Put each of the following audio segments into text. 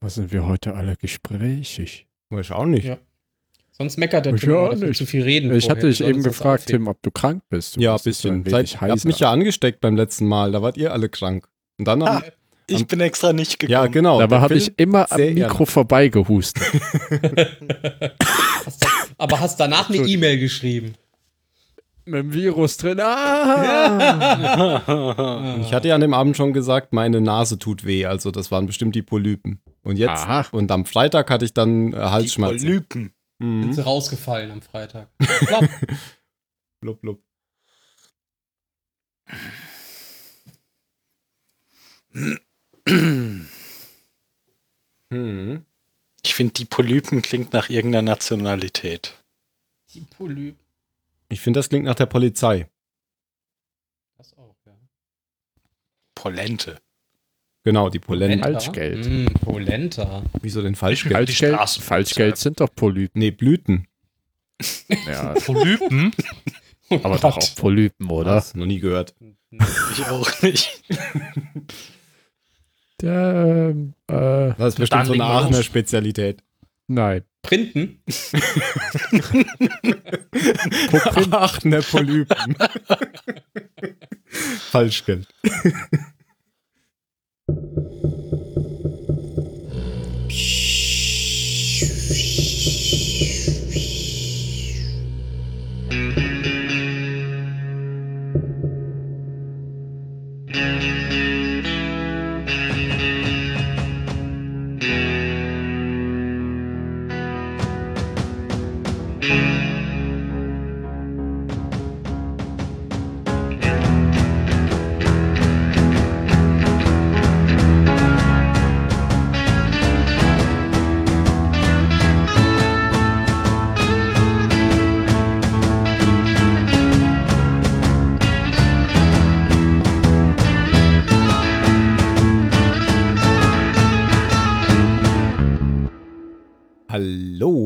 Was sind wir heute alle gesprächig? Weiß auch nicht. Ja. Sonst meckert der Ich Tim wir nicht. zu viel reden. Ich vorher. hatte dich eben gefragt, aufheben. Tim, ob du krank bist. Du Ja, ein bisschen. wenig Seid, habt heiser. mich ja angesteckt beim letzten Mal. Da wart ihr alle krank. Und dann am, Ah, ich bin extra nicht gekommen. ja, genau. Dabei habe ich immer am Mikro vorbeigehustet. Aber hast danach eine E-Mail geschrieben. Mit dem Virus drin. Ah! Ich hatte ja an dem Abend schon gesagt, meine Nase tut weh. Also das waren bestimmt die Polypen. Und jetzt, Aha. und am Freitag hatte ich dann äh, Die Halsschmerzen. Polypen. Sind Mhm. sie rausgefallen am Freitag. Glaub, Blub, blub. Mhm. Ich finde, die Polypen klingt nach irgendeiner Nationalität. die Polyp. Ich finde, das klingt nach der Polizei. Das auch, ja. Polente. Genau, die. Polenta? Falschgeld. Mm, Polenta. Wieso denn Falschgeld? Die Falschgeld, Falschgeld sind doch Polypen. Nee, Blüten. Ja, Polypen? aber doch auch Polypen, oder? Was? Noch nie gehört. Ich auch nicht. Der, ähm, äh, Das ist bestimmt so eine. Aachener Spezialität. nein. Printen? Aachener Polypen. Falschgeld.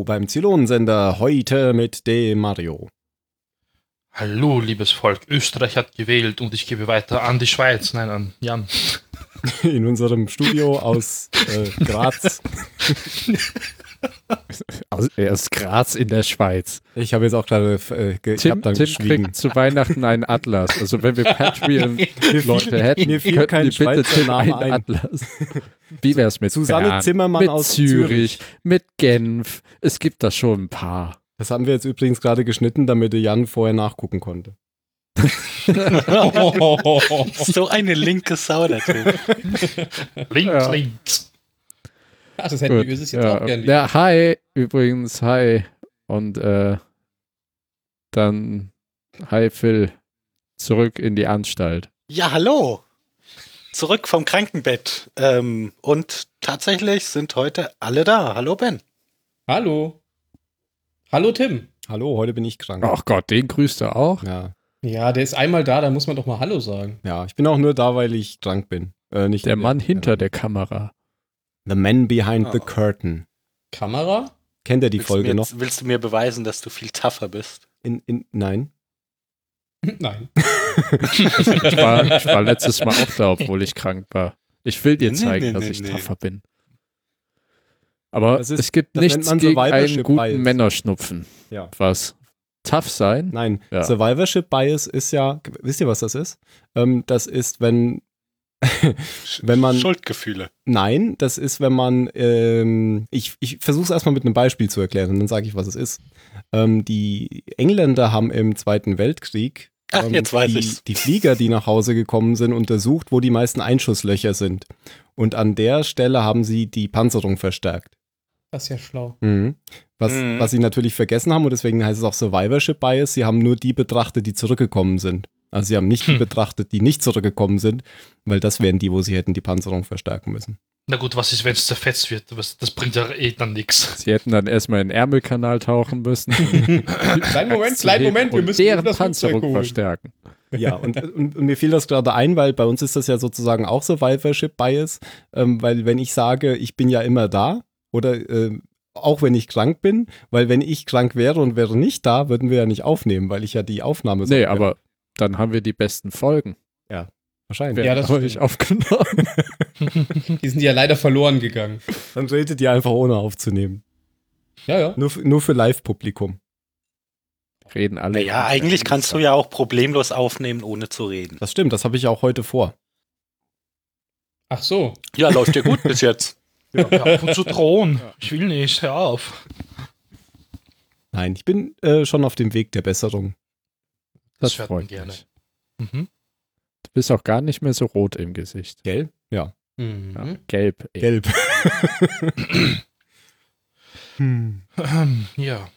Hallo beim Zylonensender, heute mit dem Mario. Hallo, liebes Volk. Österreich hat gewählt und ich gebe weiter an die Schweiz. Nein, an Jan. In unserem Studio aus äh, Graz. Aus, er ist Graz in der Schweiz. Ich habe jetzt auch gerade, äh, ge ich Tim, habe dann Tim geschwiegen. kriegt zu Weihnachten einen Atlas. Also wenn wir Patreon-Leute hätten, mir fiel könnten kein die bitte Schweizer Tim einen ein. Atlas. Wie wär's mit Susanne Bern, Zimmermann mit aus Zürich, Zürich. mit Genf? Es gibt da schon ein paar. Das haben wir jetzt übrigens gerade geschnitten, damit der Jan vorher nachgucken konnte. So eine linke Sau, der Typ. Links, Ja. links. Ach, das hätten Gut, wir es jetzt ja, auch gerne. ja, hi, übrigens, hi. Und äh, dann, hi Phil, zurück in die Anstalt. Ja, hallo. Zurück vom Krankenbett. Ähm, und tatsächlich sind heute alle da. Hallo Ben. Hallo. Hallo Tim. Hallo, heute bin ich krank. Ach Gott, den grüßt er auch. Ja, Ja, der ist einmal da, da muss man doch mal Hallo sagen. ja, ich bin auch nur da, weil ich krank bin. Äh, nicht Der Mann hinter der Kamera. The Man Behind the Oh. Curtain. Kamera? Kennt ihr die willst Folge mir, noch? Willst du mir beweisen, dass du viel tougher bist? In, in, nein. Nein. Ich war, ich war letztes Mal auch da, obwohl ich krank war. Ich will dir Nee, zeigen, nee, dass nee, ich nee. tougher bin. Aber ist- es gibt nichts man gegen einen guten Bias. Männerschnupfen. Ja. Was? Tough sein? Nein, Ja. Survivorship Bias ist ja, wisst ihr, was das ist? Ähm, das ist, wenn, wenn man, Schuldgefühle. nein, das ist, wenn man, ähm, ich, ich versuche es erstmal mit einem Beispiel zu erklären und dann sage ich, was es ist. Ähm, die Engländer haben im Zweiten Weltkrieg Ach, ähm, jetzt weiß die, ich's. die Flieger, die nach Hause gekommen sind, untersucht, wo die meisten Einschusslöcher sind. Und an der Stelle haben sie die Panzerung verstärkt. Das ist ja schlau. Mhm. Was, Mhm. was sie natürlich vergessen haben und deswegen heißt es auch Survivorship Bias, sie haben nur die betrachtet, die zurückgekommen sind. Also sie haben nicht die Hm. betrachtet, die nicht zurückgekommen sind, weil das wären die, wo sie hätten die Panzerung verstärken müssen. Na gut, was ist, wenn es zerfetzt wird? Das, bringt ja eh dann nichts. Sie hätten dann erstmal in den Ärmelkanal tauchen müssen. Kleinen Moment, kleinen Moment, wir müssen deren das Panzerung holen. verstärken. Ja, und, und, und mir fiel das gerade ein, weil bei uns ist das ja sozusagen auch Survivorship Bias, ähm, weil wenn ich sage, ich bin ja immer da oder ähm, auch wenn ich krank bin, weil wenn ich krank wäre und wäre nicht da, würden wir ja nicht aufnehmen, weil ich ja die Aufnahme Nee, aber dann haben wir die besten Folgen. wahrscheinlich. Werden Ja, das nicht stimmt. aufgenommen. Die sind ja leider verloren gegangen. Dann redet ihr einfach ohne aufzunehmen. Ja, ja. Nur, nur für Live-Publikum. Reden alle. Naja, eigentlich kannst du ja auch problemlos aufnehmen, ohne zu reden. Das stimmt, das habe ich auch heute vor. Ach so. Ja, läuft dir gut bis jetzt. Ja, und zu drohen. Ich will nicht, hör auf. Nein, ich bin äh, schon auf dem Weg der Besserung. Das hört man freut gerne. mich. Mhm. Du bist auch gar nicht mehr so rot im Gesicht. Gell? Ja. Mhm. Ja, gelb. ey. Gelb. hm. Ähm, ja.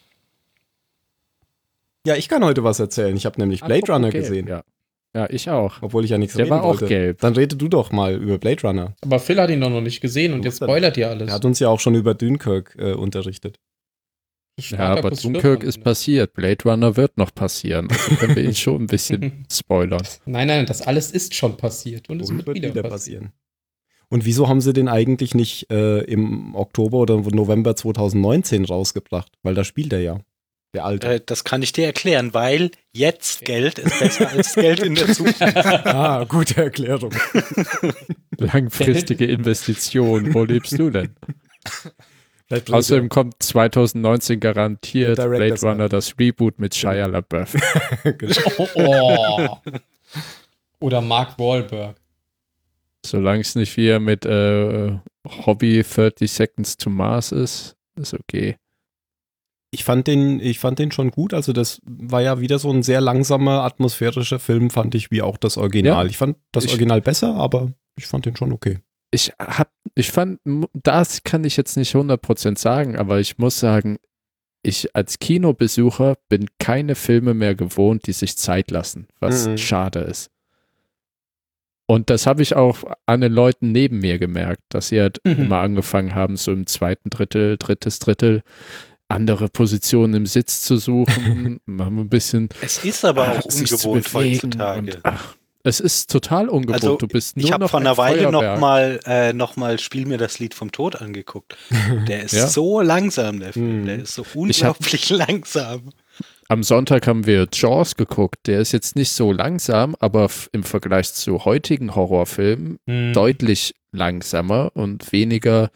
Ja, ich kann heute was erzählen. Ich habe nämlich Blade Apropos Runner gelb, gesehen. Ja. ja, ich auch. Obwohl ich ja nichts Der reden war auch wollte. gelb. Dann rede du doch mal über Blade Runner. Aber Phil hat ihn doch noch nicht gesehen und jetzt spoilert ihr alles. Er hat uns ja auch schon über Dunkirk äh, unterrichtet. Ja, aber Dunkirk ist passiert. Blade Runner wird noch passieren. Also können wir ihn schon ein bisschen spoilern. Nein, nein, das alles ist schon passiert und es Und wird, wieder, passieren. Und wieso haben sie den eigentlich nicht äh, im Oktober oder November 2019 rausgebracht? Weil da spielt er ja. Der alte. Äh, das kann ich dir erklären, weil jetzt Geld ist besser als Geld in der Zukunft. ah, gute Erklärung. Langfristige Investition. Wo lebst du denn? Außerdem kommt 2019 garantiert Blade. Runner das Reboot mit Shia LaBeouf. Oh, oh. Oder Mark Wahlberg. Solange es nicht wieder mit äh, Hobby 30 Seconds to Mars ist, ist okay. Ich fand den, ich fand den schon gut. Also das war ja wieder so ein sehr langsamer, atmosphärischer Film, fand ich, wie auch das Original. Ja. ich fand das Ich- Original besser, aber ich fand den schon okay. Ich hab, ich fand, das kann ich jetzt nicht 100% sagen, aber ich muss sagen, ich als Kinobesucher bin keine Filme mehr gewohnt, die sich Zeit lassen, was Mhm. schade ist. Und das habe ich auch an den Leuten neben mir gemerkt, dass sie halt Mhm. immer angefangen haben, so im zweiten Drittel, drittes Drittel, andere Positionen im Sitz zu suchen, mal ein bisschen Es ist aber auch ungewohnt heutzutage. Und, ach, es ist total ungewohnt. Also, du bist nur Ich habe noch vor ein einer Weile noch Feuerwerk. mal, äh, noch mal Spiel mir das Lied vom Tod angeguckt. Der ist Ja. so langsam, der Film. Mhm. Der ist so unglaublich langsam. Am Sonntag haben wir Jaws geguckt. Der ist jetzt nicht so langsam, aber im Vergleich zu heutigen Horrorfilmen Hm. deutlich langsamer und weniger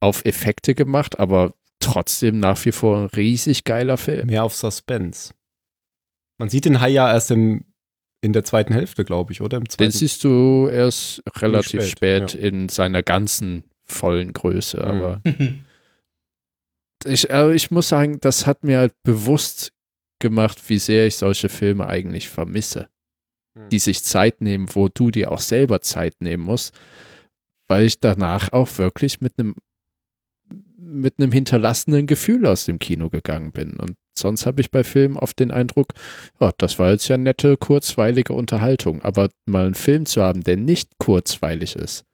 auf Effekte gemacht, aber trotzdem nach wie vor ein riesig geiler Film. Mehr auf Suspense. Man sieht den Hai ja erst im, in der zweiten Hälfte, glaube ich, oder? Im Den zweiten. siehst du erst relativ spät, spät, in seiner ganzen vollen Größe, Mhm. aber ich, äh, ich muss sagen, das hat mir halt bewusst gemacht, wie sehr ich solche Filme eigentlich vermisse. Hm. Die sich Zeit nehmen, wo du dir auch selber Zeit nehmen musst, weil ich danach auch wirklich mit einem mit einem hinterlassenen Gefühl aus dem Kino gegangen bin. Und sonst habe ich bei Filmen oft den Eindruck, ja, das war jetzt ja nette, kurzweilige Unterhaltung. Aber mal einen Film zu haben, der nicht kurzweilig ist,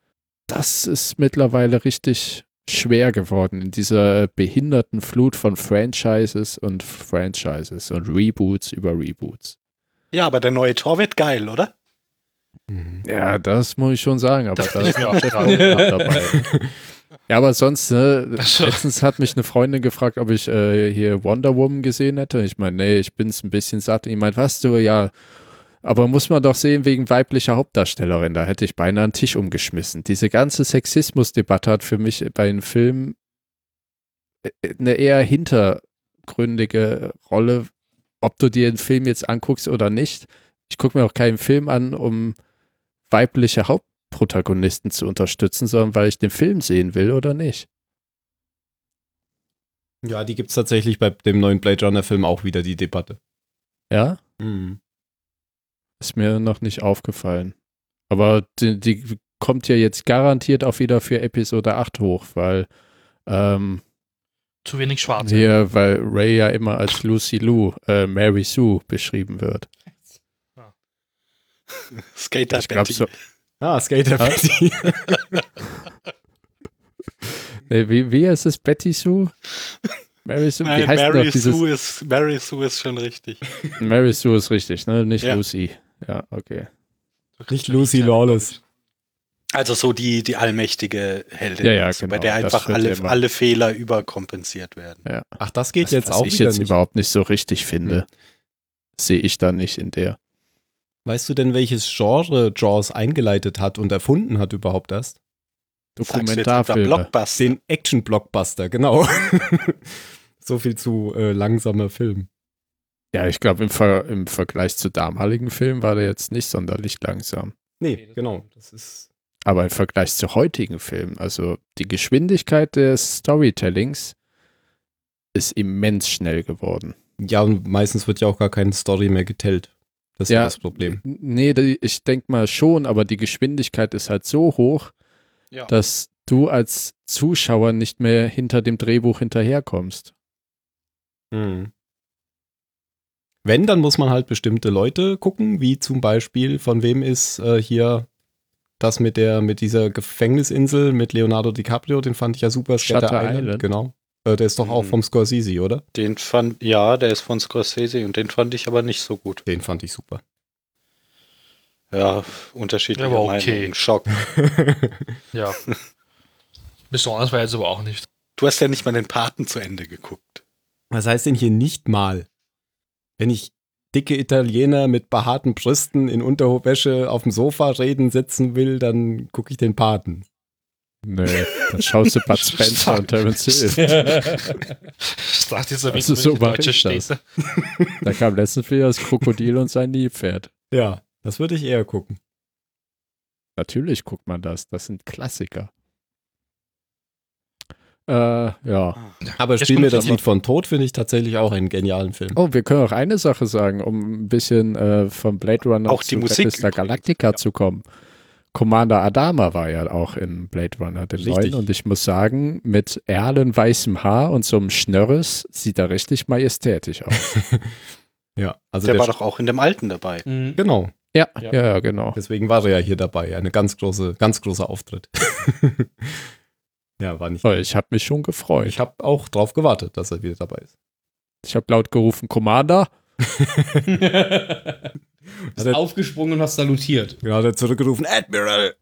das ist mittlerweile richtig schwer geworden in dieser behinderten Flut von Franchises und Franchises und Reboots über Reboots. Ja, aber der neue Tor wird geil, oder? Mhm. Ja, das muss ich schon sagen, aber da ist mir noch auch. Goldblum dabei. Ja, aber sonst, ne, letztens hat mich eine Freundin gefragt, ob ich äh, hier Wonder Woman gesehen hätte. Ich meine, nee, ich bin's ein bisschen satt. Ich meine, was du, ja, aber muss man doch sehen wegen weiblicher Hauptdarstellerin. Da hätte ich beinahe einen Tisch umgeschmissen. Diese ganze Sexismusdebatte hat für mich bei einem Film äh, eine eher hintergründige Rolle, ob du dir den Film jetzt anguckst oder nicht. Ich gucke mir auch keinen Film an, um weibliche Hauptprotagonisten zu unterstützen, sondern weil ich den Film sehen will oder nicht. Ja, die gibt es tatsächlich bei dem neuen Blade Runner-Film auch wieder, die Debatte. Ja, Mhm. ist mir noch nicht aufgefallen. Aber die, die kommt ja jetzt garantiert auch wieder für Episode 8 hoch, weil ähm, Zu wenig schwarz. hier, weil Ray ja immer als Lucy Lou, äh, Mary Sue beschrieben wird. Skater Ich glaube so. Ah, Skater Ah. Betty. Nee, wie, wie heißt es? Betty Sue? Mary Sue? Wie Nein, Mary? Sue, ist, Mary Sue ist schon richtig. Mary Sue ist richtig, ne? Nicht Ja. Lucy. Ja, okay. Nicht Lucy Lawless. Also so die, die allmächtige Heldin, Ja, ja, so, bei genau, der das einfach alle, immer- alle Fehler überkompensiert werden. Ach, das geht Was, jetzt was auch ich wieder jetzt nicht. überhaupt nicht so richtig finde, sehe ich da nicht in der. Weißt du denn, welches Genre Jaws eingeleitet hat und erfunden hat überhaupt erst? Dokumentarfilme. Blockbuster. Den Action-Blockbuster, genau. so viel zu äh, langsamer Film. Ja, ich glaube, im, Ver im Vergleich zu damaligen Filmen war der jetzt nicht sonderlich langsam. Nee, genau. Das ist. Aber im Vergleich zu heutigen Filmen, also die Geschwindigkeit des Storytellings ist immens schnell geworden. Ja, und meistens wird ja auch gar keine Story mehr getellt. Das ist Ja. das Problem. Nee, ich denke mal schon, aber die Geschwindigkeit ist halt so hoch, Ja. dass du als Zuschauer nicht mehr hinter dem Drehbuch hinterherkommst. Mhm. Wenn, dann muss man halt bestimmte Leute gucken, wie zum Beispiel, von wem ist äh, hier das mit der, mit dieser Gefängnisinsel mit Leonardo DiCaprio, den fand ich ja super. Shutter Island. Genau. Äh, der ist doch auch Mhm. vom Scorsese, oder? Den fand, ja, der ist von Scorsese und den fand ich aber nicht so gut. Den fand ich super. Ja, unterschiedliche Der war okay. Meinungen. Schock. Ja. Besonders war jetzt aber auch nicht. Du hast ja nicht mal den Paten zu Ende geguckt. Was heißt denn hier nicht mal? Wenn ich dicke Italiener mit behaarten Brüsten in Unterhofwäsche auf dem Sofa reden sitzen will, dann gucke ich den Paten. Nee, dann schaust du Bud Spencer und Terence Hill. Sagt dieser Also Witz so so deutsche ich das. Städte. Da kam letztens wieder das Krokodil und sein Nilpferd. Ja, das würde ich eher gucken. Natürlich guckt man das. Das sind Klassiker. Äh, ja. Aber Jetzt Spiel mir das aber- Lied von Tod finde ich tatsächlich auch einen genialen Film. Oh, wir können auch eine Sache sagen, um ein bisschen äh, vom Blade Runner Auch die zu Musik Battlestar Galactica ja. zu kommen. Commander Adama war ja auch in Blade Runner, den Richtig. neuen. Und ich muss sagen, mit erlenweißem Haar und so einem Schnörres sieht er richtig majestätisch aus. Ja, also der der, war doch auch in dem alten dabei. Mhm. genau. ja, Ja. ja, ja, genau. Deswegen war er ja hier dabei. Eine ganz große, ganz großer Auftritt. ja, war nicht. Oh, ich habe mich schon gefreut. Ich habe auch drauf gewartet, dass er wieder dabei ist. Ich habe laut gerufen, Commander. Bist aufgesprungen und hast salutiert. Ja, hat er zurückgerufen, Admiral!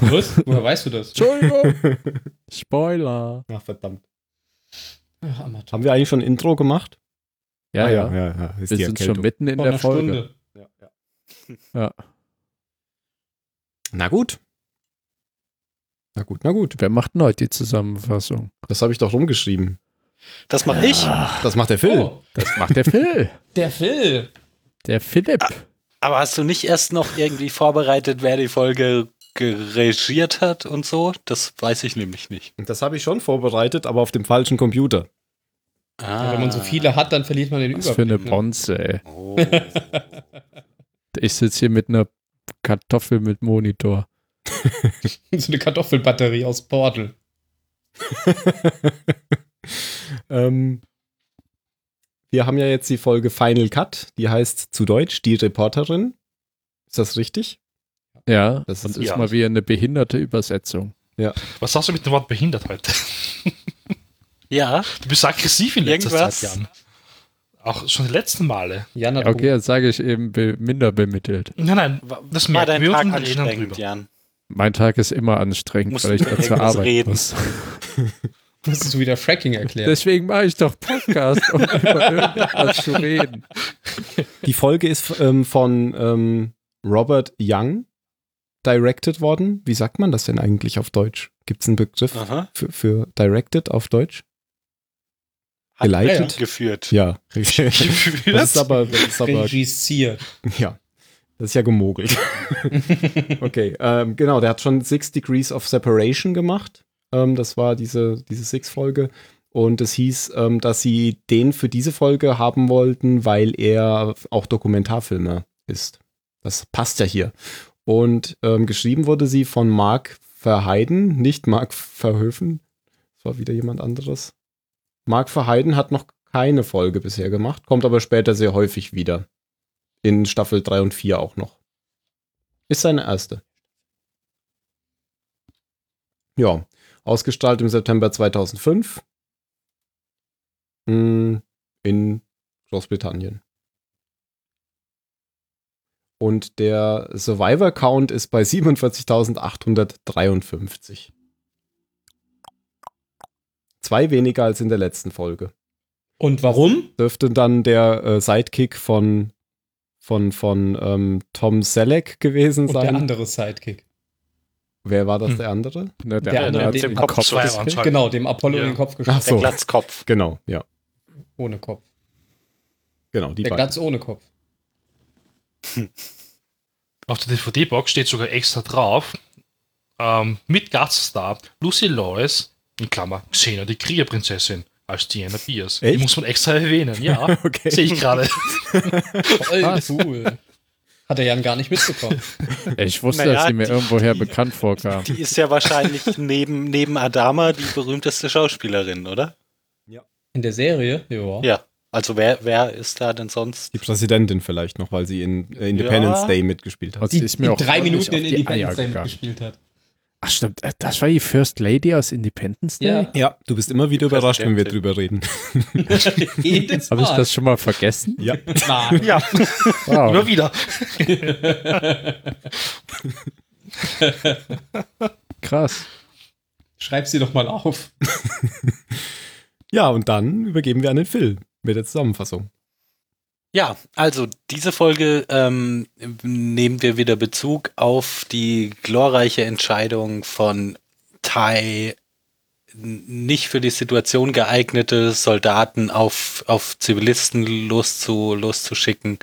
Was? Woher weißt du das? Entschuldigung. Spoiler. Ach, verdammt. Ach. Haben wir eigentlich schon ein Intro gemacht? Ja, Ah, ja. ja, ja. Ist Wir die sind schon mitten in Vor der Folge. Stunde. Ja, ja. Ja. Na gut. Na gut, na gut. Wer macht denn heute die Zusammenfassung? Das habe ich doch rumgeschrieben. Das mache ich. Das macht der Phil. Oh, Das macht der Phil. der Phil. Der Philipp. Aber hast du nicht erst noch irgendwie vorbereitet, wer die Folge geregiert hat und so? Das weiß ich nämlich nicht. Das habe ich schon vorbereitet, aber auf dem falschen Computer. Ja, wenn man so viele hat, dann verliert man den Was für eine Überblick. ne? Bonze, ey. Oh. Ich sitze hier mit einer Kartoffel mit Monitor. so eine Kartoffelbatterie aus Portal. ähm, wir haben ja jetzt die Folge Final Cut, die heißt zu Deutsch Die Reporterin. Ist das richtig? Ja, Das ist- ist ja. mal wie eine behinderte Übersetzung. Was sagst du mit dem Wort behindert heute? ja, Du bist aggressiv in letzter Irgendwas? Zeit, Jan. Auch schon die letzten Male. Jan hat Okay, jetzt sage ich eben be minder bemittelt. Nein, nein, das war merken dein wir Tag anstrengend, drüber. Jan? Mein Tag ist immer anstrengend, Musst weil ich du da zur irgendwas Arbeit reden? muss. musstest du wieder Fracking erklären. Deswegen mache ich doch Podcast, um über irgendwas zu reden. Die Folge ist ähm, von ähm, Robert Young directed worden. Wie sagt man das denn eigentlich auf Deutsch? Gibt es einen Begriff für, für directed auf Deutsch? Hat Geleitet? Regie geführt. Ja, richtig. Das ist aber, das ist aber Regisiert. ja, das ist ja gemogelt. okay, ähm, genau, der hat schon Six Degrees of Separation gemacht. Ähm, das war diese, diese Six-Folge. Und es hieß, ähm, dass sie den für diese Folge haben wollten, weil er auch Dokumentarfilmer ist. Das passt ja hier. Und ähm, geschrieben wurde sie von Mark Verheiden, nicht Mark Verhöfen. Das war wieder jemand anderes. Mark Verheiden hat noch keine Folge bisher gemacht, kommt aber später sehr häufig wieder. In Staffel 3 und 4 auch noch. Ist seine erste. Ja, ausgestrahlt im September 2005 Mm, in Großbritannien. Und der Survivor-Count ist bei 47.853. Zwei weniger als in der letzten Folge. Und warum? Dürfte dann der äh, Sidekick von, von, von ähm, Tom Selleck gewesen Und der sein. andere Sidekick. Wer war das, Hm. der andere? Ne, der, Der andere hat mit den dem Kopf. Kopf Zwei gekriegt. Genau, dem Apollo Ja. in den Kopf Ach geschossen. so. Der Glatzkopf. Genau, ja. Ohne Kopf. Genau, die Der beiden. Glatz ohne Kopf. Auf der DVD-Box steht sogar extra drauf, ähm, mit Gaststar Lucy Lawless, in Klammer, Xena, die Kriegerprinzessin, als Diana Pierce. Die Echt? muss man extra erwähnen, ja. Okay. Sehe ich gerade. Voll cool. Hat der Jan gar nicht mitbekommen. Ich wusste, Naja, dass sie mir die- irgendwoher bekannt vorkam. Die ist ja wahrscheinlich neben, neben Adama die berühmteste Schauspielerin, oder? In der Serie? Ja. Ja. Also wer, wer ist da denn sonst? Die Präsidentin vielleicht noch, weil sie in äh, Independence Ja. Day mitgespielt hat. Also Die, ist mir die auch drei Minuten in die Independence Day mitgespielt hat. Ach stimmt, äh, das war die First Lady aus Independence Day? Ja. Ja, du bist immer wieder überrascht, wenn wir drüber reden. Jedes Habe ich das schon mal vergessen? Ja. Nein. Ja. Wow. Immer wieder. Krass. Schreib sie doch mal auf. Ja, und dann übergeben wir an den Phil mit der Zusammenfassung. Ja, also diese Folge ähm, nehmen wir wieder Bezug auf die glorreiche Entscheidung von Tai, nicht für die Situation geeignete Soldaten auf, auf Zivilisten loszu, loszuschicken.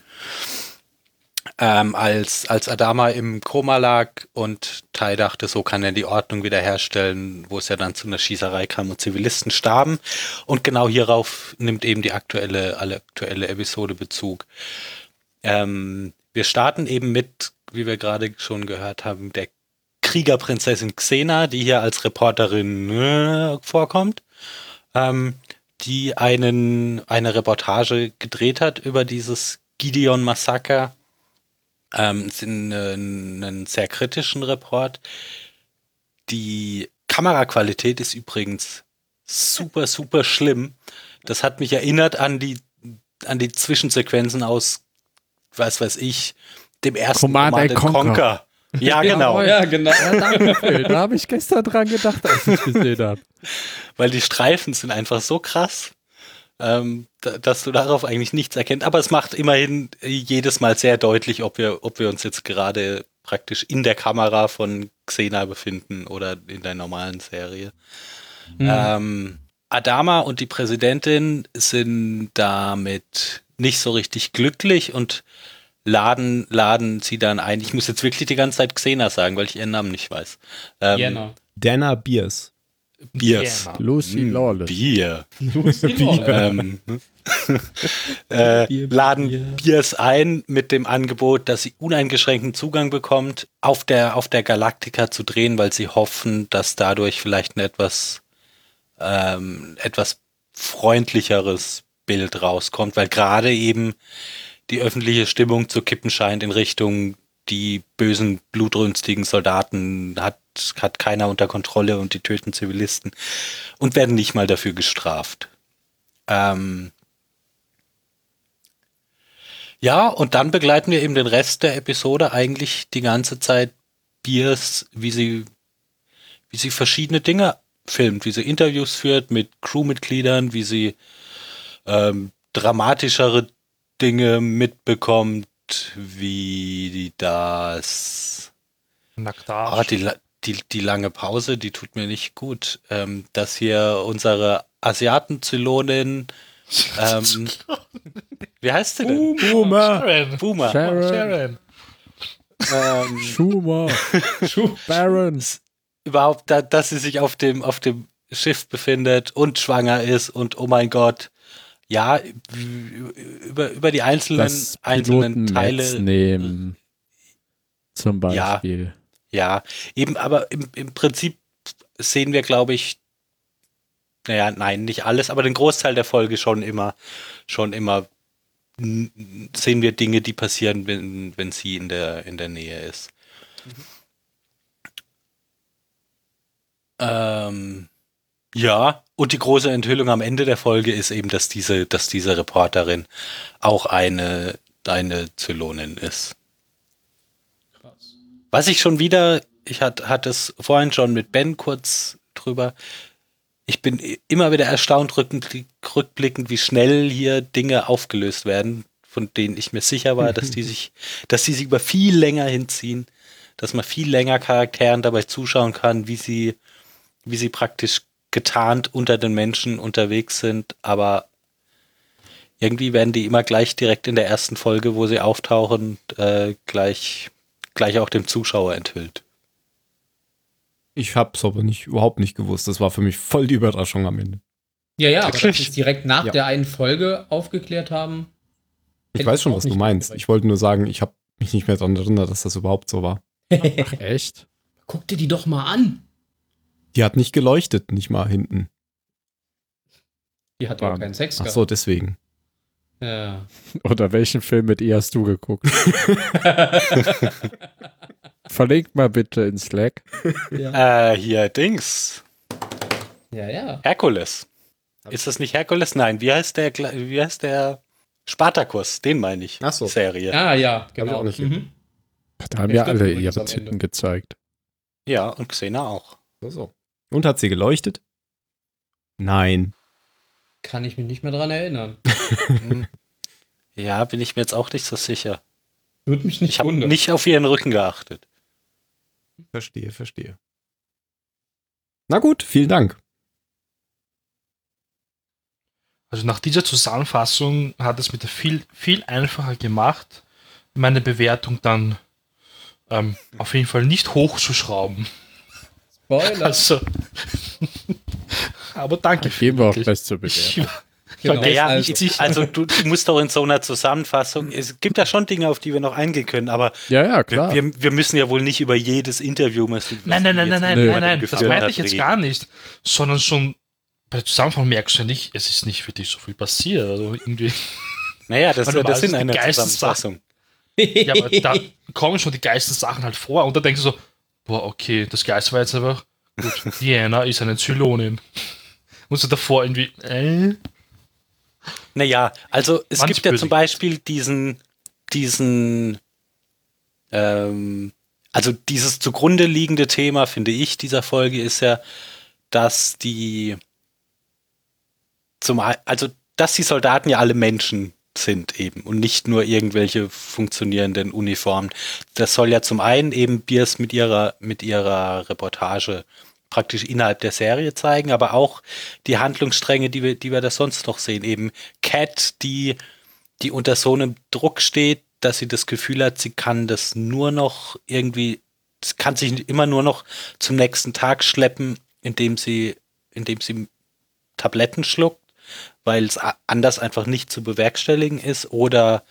Ähm, als, als Adama im Koma lag und Tai dachte, so kann er die Ordnung wiederherstellen, wo es ja dann zu einer Schießerei kam und Zivilisten starben. Und genau hierauf nimmt eben die aktuelle, alle aktuelle Episode Bezug. Ähm, wir starten eben mit, wie wir gerade schon gehört haben, der Kriegerprinzessin Xena, die hier als Reporterin äh, vorkommt, ähm, die einen, eine Reportage gedreht hat über dieses Gideon-Massaker. Ähm, es ist ein, ein, einen sehr kritischen Report. Die Kameraqualität ist übrigens super, super schlimm. Das hat mich erinnert an die, an die Zwischensequenzen aus, was weiß ich, dem ersten Command Command and and Conquer. Conquer. Ja, genau. Ja, genau. Ja, danke, Phil. Da habe ich gestern dran gedacht, als ich gesehen habe. Weil die Streifen sind einfach so krass, ähm, da, dass du darauf eigentlich nichts erkennst. Aber es macht immerhin jedes Mal sehr deutlich, ob wir, ob wir uns jetzt gerade praktisch in der Kamera von Xena befinden oder in der normalen Serie. Mhm. Ähm, Adama und die Präsidentin sind damit nicht so richtig glücklich und laden, laden sie dann ein. Ich muss jetzt wirklich die ganze Zeit Xena sagen, weil ich ihren Namen nicht weiß. Ähm, Jena. Dana Beers. Biers. Lucy Mm, Lawless. Bier. Lucy Lawless. ähm, äh, Bier, laden Bier. Biers ein mit dem Angebot, dass sie uneingeschränkten Zugang bekommt, auf der, auf der Galaktika zu drehen, weil sie hoffen, dass dadurch vielleicht ein etwas, ähm, etwas freundlicheres Bild rauskommt, weil gerade eben die öffentliche Stimmung zu kippen scheint in Richtung die bösen, blutrünstigen Soldaten hat, hat keiner unter Kontrolle und die töten Zivilisten und werden nicht mal dafür gestraft. Ähm ja, und dann begleiten wir eben den Rest der Episode eigentlich die ganze Zeit Biers, wie sie, wie sie verschiedene Dinge filmt, wie sie Interviews führt mit Crewmitgliedern, wie sie ähm, dramatischere Dinge mitbekommt, wie das Nacktar. Ah, die, die, die lange Pause, die tut mir nicht gut. Ähm, dass hier unsere Asiatenzylonin, ähm, wie heißt sie denn? Boomer! Sharon. Boomer. Sharon, Sharon. Ähm, Schumer, Baron. überhaupt, da, dass sie sich auf dem, auf dem Schiff befindet und schwanger ist und oh mein Gott. Ja, über, über die einzelnen, Das einzelnen Teile. nehmen. Zum. Beispiel. Ja, eben, aber im, im Prinzip sehen wir, glaube ich, naja, nein, nicht alles, aber den Großteil der Folge schon immer, schon immer sehen wir Dinge, die passieren, wenn, wenn sie in der, in der Nähe ist. Ähm, ja, und die große Enthüllung am Ende der Folge ist eben, dass diese, dass diese Reporterin auch eine, eine Zylonin ist. Was ich schon wieder, ich hatte hat es vorhin schon mit Ben kurz drüber, ich bin immer wieder erstaunt rückblick- rückblickend, wie schnell hier Dinge aufgelöst werden, von denen ich mir sicher war, dass die sich, dass die sich über viel länger hinziehen. dass man viel länger Charakteren dabei zuschauen kann, wie sie, wie sie praktisch getarnt unter den Menschen unterwegs sind, aber irgendwie werden die immer gleich direkt in der ersten Folge, wo sie auftauchen, äh, gleich, gleich auch dem Zuschauer enthüllt. Ich hab's aber nicht, überhaupt nicht gewusst. Das war für mich voll die Überraschung am Ende. Ja, ja, aber dass direkt nach Ja. der einen Folge aufgeklärt haben. Ich weiß schon, was du meinst. Ich wollte nur sagen, ich habe mich nicht mehr daran erinnert, dass das überhaupt so war. Echt? Guck dir die doch mal an. Die hat nicht geleuchtet, nicht mal hinten. Die hat Bam. keinen Sex Ach gehabt. so, deswegen. Ja. Oder welchen Film mit ihr hast du geguckt? Verlinkt mal bitte in Slack. ja. Äh, hier, Dings. ja, ja. Herkules. Ist das nicht Herkules? Nein, wie heißt der, wie heißt der Spartacus? Den meine ich. Ach so. Serie. Ah, ja, genau. nicht mhm. Da haben Ja, alle ihre. Titten gezeigt. Ja, und Xena auch. So, so. Und hat sie geleuchtet? Nein. Kann ich mich nicht mehr dran erinnern. Ja, bin ich mir jetzt auch nicht so sicher. Würde mich nicht Ich habe wundern. nicht auf ihren Rücken geachtet. Verstehe, verstehe. Na gut, vielen Dank. Also nach dieser Zusammenfassung hat es mir viel, viel einfacher gemacht, meine Bewertung dann ähm, auf jeden Fall nicht hochzuschrauben. Spoiler. Also, aber danke. Gehen wir auch gleich zur Bewertung. Genau. Naja, also- also, also du, du musst doch in so einer Zusammenfassung, es gibt ja schon Dinge, auf die wir noch eingehen können, aber Ja, ja, wir, klar. wir, wir müssen ja wohl nicht über jedes Interview, was Nein, nein, nein, nein, nein, nein, nein, das meinte hat, ich jetzt reden. gar nicht, sondern schon bei der Zusammenfassung merkst du ja nicht, es ist nicht wirklich so viel passiert. Also irgendwie, Naja, das, du das sind eine Geistessachen- Zusammenfassung. ja, aber da kommen schon die geilsten Sachen halt vor und da denkst du so, boah, okay, das Geist war jetzt einfach, gut, Diana ist eine Zylonin. Und so davor irgendwie, äh, Naja, also es Manch gibt ja zum Beispiel diesen, diesen, ähm, also dieses zugrunde liegende Thema, finde ich, dieser Folge ist ja, dass die zum, also dass die Soldaten ja alle Menschen sind eben und nicht nur irgendwelche funktionierenden Uniformen. Das soll ja zum einen eben Biers mit ihrer, mit ihrer Reportage praktisch innerhalb der Serie zeigen, aber auch die Handlungsstränge, die wir, die wir da sonst noch sehen. Eben Cat, die, die unter so einem Druck steht, dass sie das Gefühl hat, sie kann das nur noch irgendwie, kann sich immer nur noch zum nächsten Tag schleppen, indem sie, indem sie Tabletten schluckt, weil es anders einfach nicht zu bewerkstelligen ist. Oder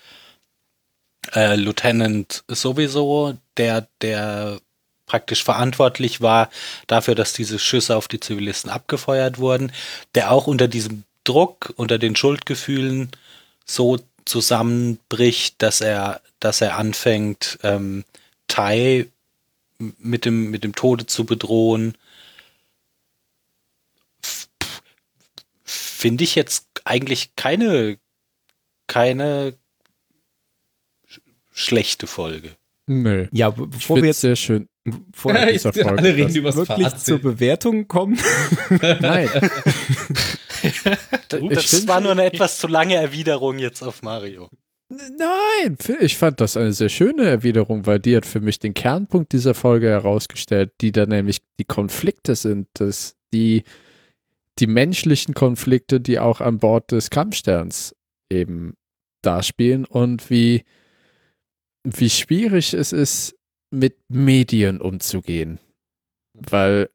äh, Lieutenant sowieso, der, der praktisch verantwortlich war dafür, dass diese Schüsse auf die Zivilisten abgefeuert wurden, der auch unter diesem Druck, unter den Schuldgefühlen so zusammenbricht, dass er, dass er anfängt, ähm, Tai mit dem, mit dem Tode zu bedrohen. Finde ich jetzt eigentlich keine, keine sch- schlechte Folge. Nö. Ja, bevor wir jetzt sehr schön. Vor dieser Folge, Alle reden das über das wirklich zur Fazit. Bewertung kommen, Nein, Das find- war nur eine etwas zu lange Erwiderung jetzt auf Mario. nein. Ich fand das eine sehr schöne Erwiderung, weil die hat für mich den Kernpunkt dieser Folge herausgestellt, die da nämlich die Konflikte sind, dass die, die menschlichen Konflikte, die auch an Bord des Kampfsterns eben darspielen und wie, wie schwierig es ist, mit Medien umzugehen. Weil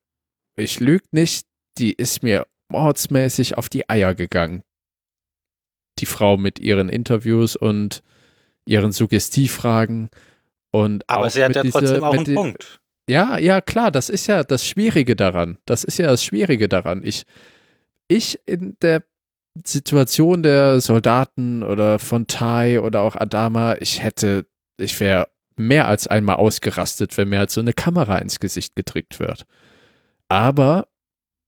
ich lüge nicht, die ist mir mordsmäßig auf die Eier gegangen. Die Frau mit ihren Interviews und ihren Suggestivfragen und Aber sie hat ja dieser- trotzdem auch einen Punkt. ja, ja, klar, das ist ja das Schwierige daran. Das ist ja das Schwierige daran. Ich, ich in der Situation der Soldaten oder von Tai oder auch Adama, ich hätte, ich wäre mehr als einmal ausgerastet, wenn mir halt so eine Kamera ins Gesicht gedrückt wird. Aber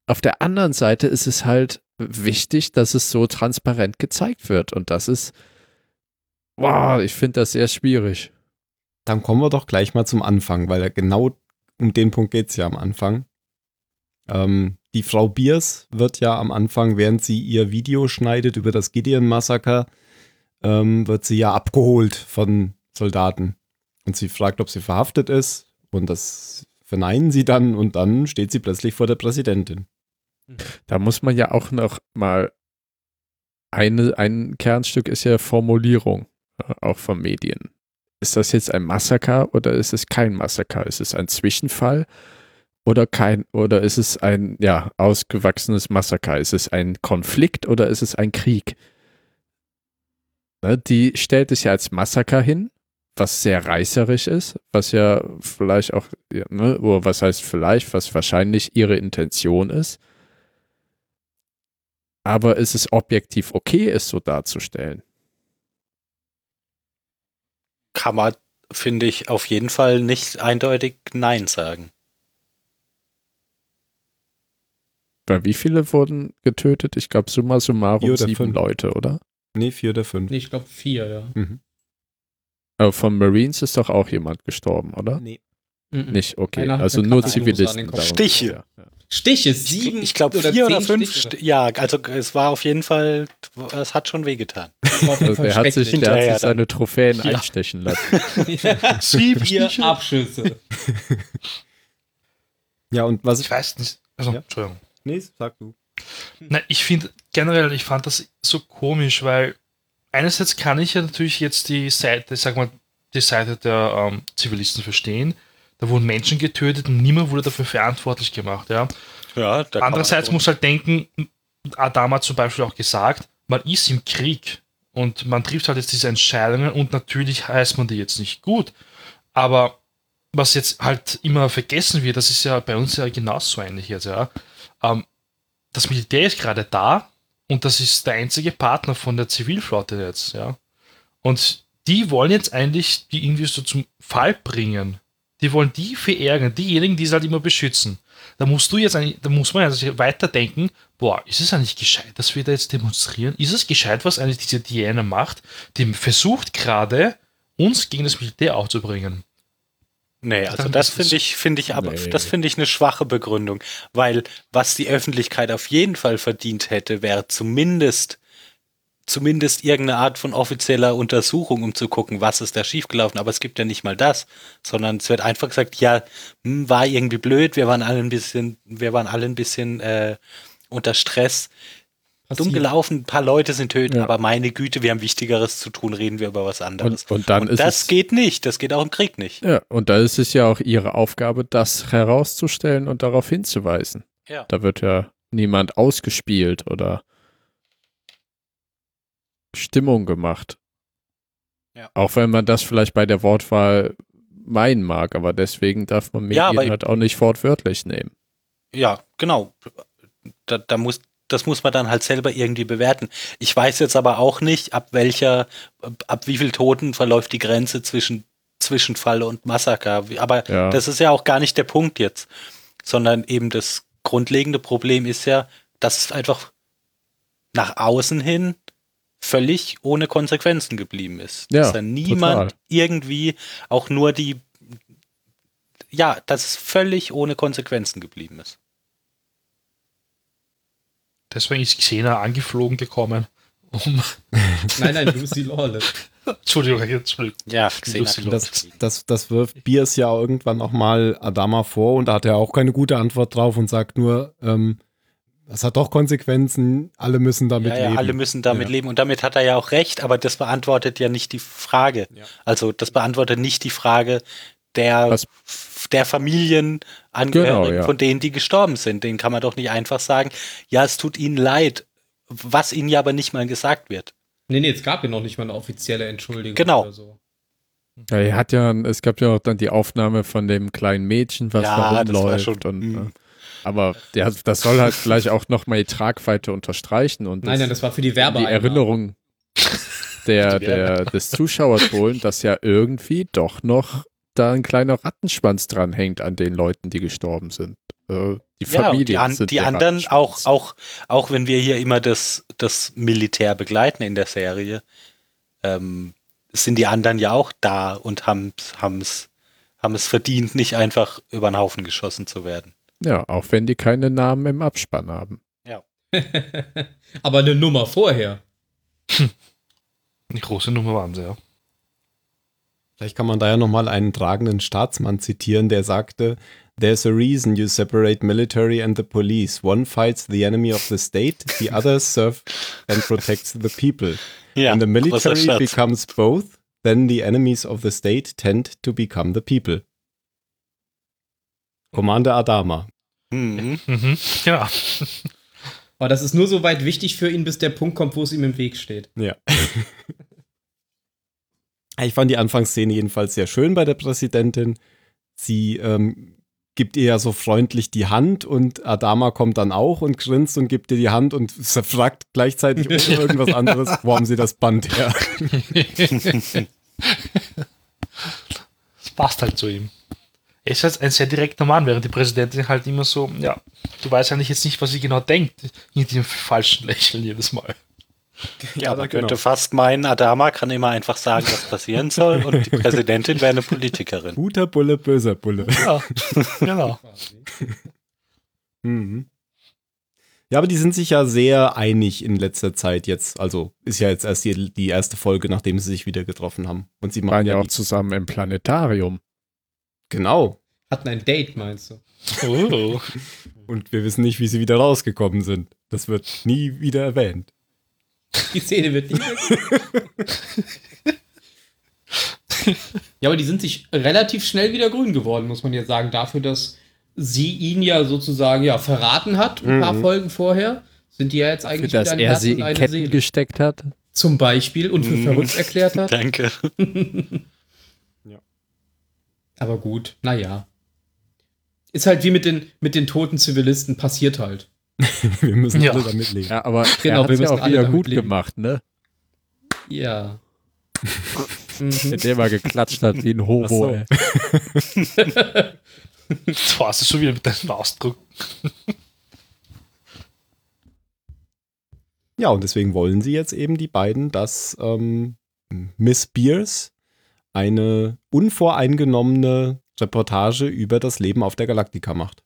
auf der anderen Seite ist es halt wichtig, dass es so transparent gezeigt wird. Und das ist, wow, ich finde das sehr schwierig. dann kommen wir doch gleich mal zum Anfang, weil genau um den Punkt geht es ja am Anfang. Ähm, die Frau Biers wird ja am Anfang, während sie ihr Video schneidet über das Gideon-Massaker, ähm, wird sie ja abgeholt von Soldaten. Und sie fragt, ob sie verhaftet ist. Und das verneinen sie dann und dann steht sie plötzlich vor der Präsidentin. Da muss man ja auch noch mal eine, ein Kernstück ist ja Formulierung, äh, auch von Medien. Ist das jetzt ein Massaker oder ist es kein Massaker? Ist es ein Zwischenfall oder kein, oder ist es ein, ja, ausgewachsenes Massaker? Ist es ein Konflikt oder ist es ein Krieg? Ne, die stellt es ja als Massaker hin, was sehr reißerisch ist, was ja vielleicht auch, ja, ne, oder was heißt vielleicht, was wahrscheinlich ihre Intention ist. Aber ist es objektiv okay, es so darzustellen? Kann man, finde ich, auf jeden Fall nicht eindeutig Nein sagen. Weil wie viele wurden getötet? Ich glaube, summa summarum sieben fünf. Leute, oder? Nee, vier oder fünf. Nee, ich glaube vier, ja. Mhm. Aber von Marines ist doch auch jemand gestorben, oder? Nee. Mhm. Nicht, okay. Einer Also nur Zivilisten. Stiche. Ja, ja. Stiche, sieben. Ich glaube vier oder zehn fünf. Stiche. St ja, also es war auf jeden Fall, es hat schon wehgetan. Also der hat sich, der hat sich seine Trophäen einstechen lassen. Sieben Vier Stiche. Abschüsse. Ja, und was ich. Ich weiß nicht. Also, Ja. Entschuldigung. Nee, sag du. Na, ich finde generell, ich fand das so komisch, weil einerseits kann ich ja natürlich jetzt die Seite, sag mal, die Seite der ähm, Zivilisten verstehen. Da wurden Menschen getötet und niemand wurde dafür verantwortlich gemacht, ja. Ja, Andererseits muss halt denken, Adama hat zum Beispiel auch gesagt, man ist im Krieg und man trifft halt jetzt diese Entscheidungen und natürlich heißt man die jetzt nicht gut. Aber was jetzt halt immer vergessen wird, das ist ja bei uns ja genauso ähnlich jetzt, ja. Ähm, das Militär ist gerade da und das ist der einzige Partner von der Zivilflotte jetzt, ja. Und die wollen jetzt eigentlich die irgendwie so zum Fall bringen. Die wollen die verärgern, diejenigen, die sie halt immer beschützen. Da musst du jetzt eigentlich, da muss man also weiterdenken, boah, ist es eigentlich gescheit, dass wir da jetzt demonstrieren? Ist es gescheit, was eigentlich diese Diana macht? Die versucht gerade, uns gegen das Militär aufzubringen. Nee, also das finde ich, finde ich aber, Nee. das finde ich eine schwache Begründung, weil was die Öffentlichkeit auf jeden Fall verdient hätte, wäre zumindest, zumindest irgendeine Art von offizieller Untersuchung, um zu gucken, was ist da schiefgelaufen. Aber es gibt ja nicht mal das, sondern es wird einfach gesagt, ja, hm, war irgendwie blöd, wir waren alle ein bisschen, wir waren alle ein bisschen äh, unter Stress. Dumm gelaufen, ein paar Leute sind töten, Ja. aber meine Güte, wir haben Wichtigeres zu tun, reden wir über was anderes. Und, und dann Und ist das es, geht nicht, das geht auch im Krieg nicht. ja, und da ist es ja auch ihre Aufgabe, das herauszustellen und darauf hinzuweisen. Ja. Da wird ja niemand ausgespielt oder Stimmung gemacht. Ja. Auch wenn man das vielleicht bei der Wortwahl meinen mag, aber deswegen darf man Ja, Medien aber- halt auch nicht wortwörtlich nehmen. Ja, genau. Da, da muss, das muss man dann halt selber irgendwie bewerten. Ich weiß jetzt aber auch nicht, ab welcher, ab- wie viel Toten verläuft die Grenze zwischen Zwischenfall und Massaker. Aber Ja. das ist ja auch gar nicht der Punkt jetzt, sondern eben das grundlegende Problem ist ja, dass es einfach nach außen hin völlig ohne Konsequenzen geblieben ist. Ja, dass da niemand total. irgendwie auch nur die, ja, dass es völlig ohne Konsequenzen geblieben ist. Deswegen ist Xena angeflogen gekommen. Um, Nein, nein, Lucy Lawless. Entschuldigung, Entschuldigung. Ja, Xena Das, das, das wirft Biers ja irgendwann auch mal Adama vor und da hat er auch keine gute Antwort drauf und sagt nur, ähm, das hat doch Konsequenzen, alle müssen damit ja, ja, leben. alle müssen damit Ja. leben und damit hat er ja auch recht, aber das beantwortet ja nicht die Frage. Ja. Also das beantwortet nicht die Frage der, Was- der Familienangehörigen, Genau, ja. von denen die gestorben sind. Den kann man doch nicht einfach sagen, ja, es tut ihnen leid, was ihnen ja aber nicht mal gesagt wird. Nee, nee, es gab ja noch nicht mal eine offizielle Entschuldigung Genau. oder so. Ja, er hat ja, es gab ja auch dann die Aufnahme von dem kleinen Mädchen, was Ja, da rumläuft. und, mm. äh, aber der, das soll halt vielleicht auch nochmal die Tragweite unterstreichen und Nein, das, nein, das war für die die Werbeeinnahmen. Erinnerung der, Die der, des Zuschauers holen, dass ja irgendwie doch noch da ein kleiner Rattenschwanz dran hängt an den Leuten, die gestorben sind. Äh, die Ja, Familie die, an, sind die der anderen, auch, auch, auch wenn wir hier immer das, das Militär begleiten in der Serie, ähm, sind die anderen ja auch da und haben es haben es verdient, nicht einfach über den Haufen geschossen zu werden. Ja, auch wenn die keine Namen im Abspann haben. Aber eine Nummer vorher. Eine große Nummer waren sie, ja. Vielleicht kann man da ja nochmal einen tragenden Staatsmann zitieren, der sagte, There's a reason you separate military and the police. One fights the enemy of the state, the other serve and protects the people. Ja, When the military becomes both, then the enemies of the state tend to become the people. Commander Adama. Mhm. Mhm. Genau. Aber das ist nur so weit wichtig für ihn, bis der Punkt kommt, wo es ihm im Weg steht. Ja. ich fand die Anfangsszene jedenfalls sehr schön bei der Präsidentin. Sie ähm, gibt ihr ja so freundlich die Hand und Adama kommt dann auch und grinst und gibt ihr die Hand und fragt gleichzeitig irgendwas anderes, wo haben sie das Band her? Das passt halt zu ihm. Er ist halt ein sehr direkter Mann, während die Präsidentin halt immer so, ja, du weißt eigentlich jetzt nicht, was sie genau denkt, in diesem falschen Lächeln jedes Mal. Ja, man genau. könnte fast meinen, Adama kann immer einfach sagen, was passieren soll und die Präsidentin wäre eine Politikerin. Guter Bulle, böser Bulle. Ja, genau. Mhm. Ja, aber die sind sich ja sehr einig in letzter Zeit jetzt. Also ist ja jetzt erst die, die erste Folge, nachdem sie sich wieder getroffen haben. Und sie Waren ja ja auch zusammen im Planetarium. genau. Hatten ein Date, meinst du? Oh. Und wir wissen nicht, wie sie wieder rausgekommen sind. Das wird nie wieder erwähnt. Die Szene wird nicht Ja, aber die sind sich relativ schnell wieder grün geworden, muss man jetzt sagen, dafür, dass sie ihn ja sozusagen ja verraten hat, ein paar Mhm. Folgen vorher. Sind die ja jetzt Für eigentlich das wieder ein er sie in eine Ketten Seele. gesteckt hat. Zum Beispiel und für Mhm. verrückt erklärt hat. Danke. Aber gut, naja. Ist halt wie mit den, mit den toten Zivilisten, passiert halt. wir müssen Ja. alle damit leben. Ja, aber Genau, er wir hat ja müssen auch wieder gut leben. gemacht, ne? Ja. Indem er geklatscht hat wie ein Hobo. so. ey. Du hast es schon wieder mit deinem Ausdruck. Ja, und deswegen wollen sie jetzt eben die beiden, dass ähm, Miss Beers eine unvoreingenommene Reportage über das Leben auf der Galaktika macht.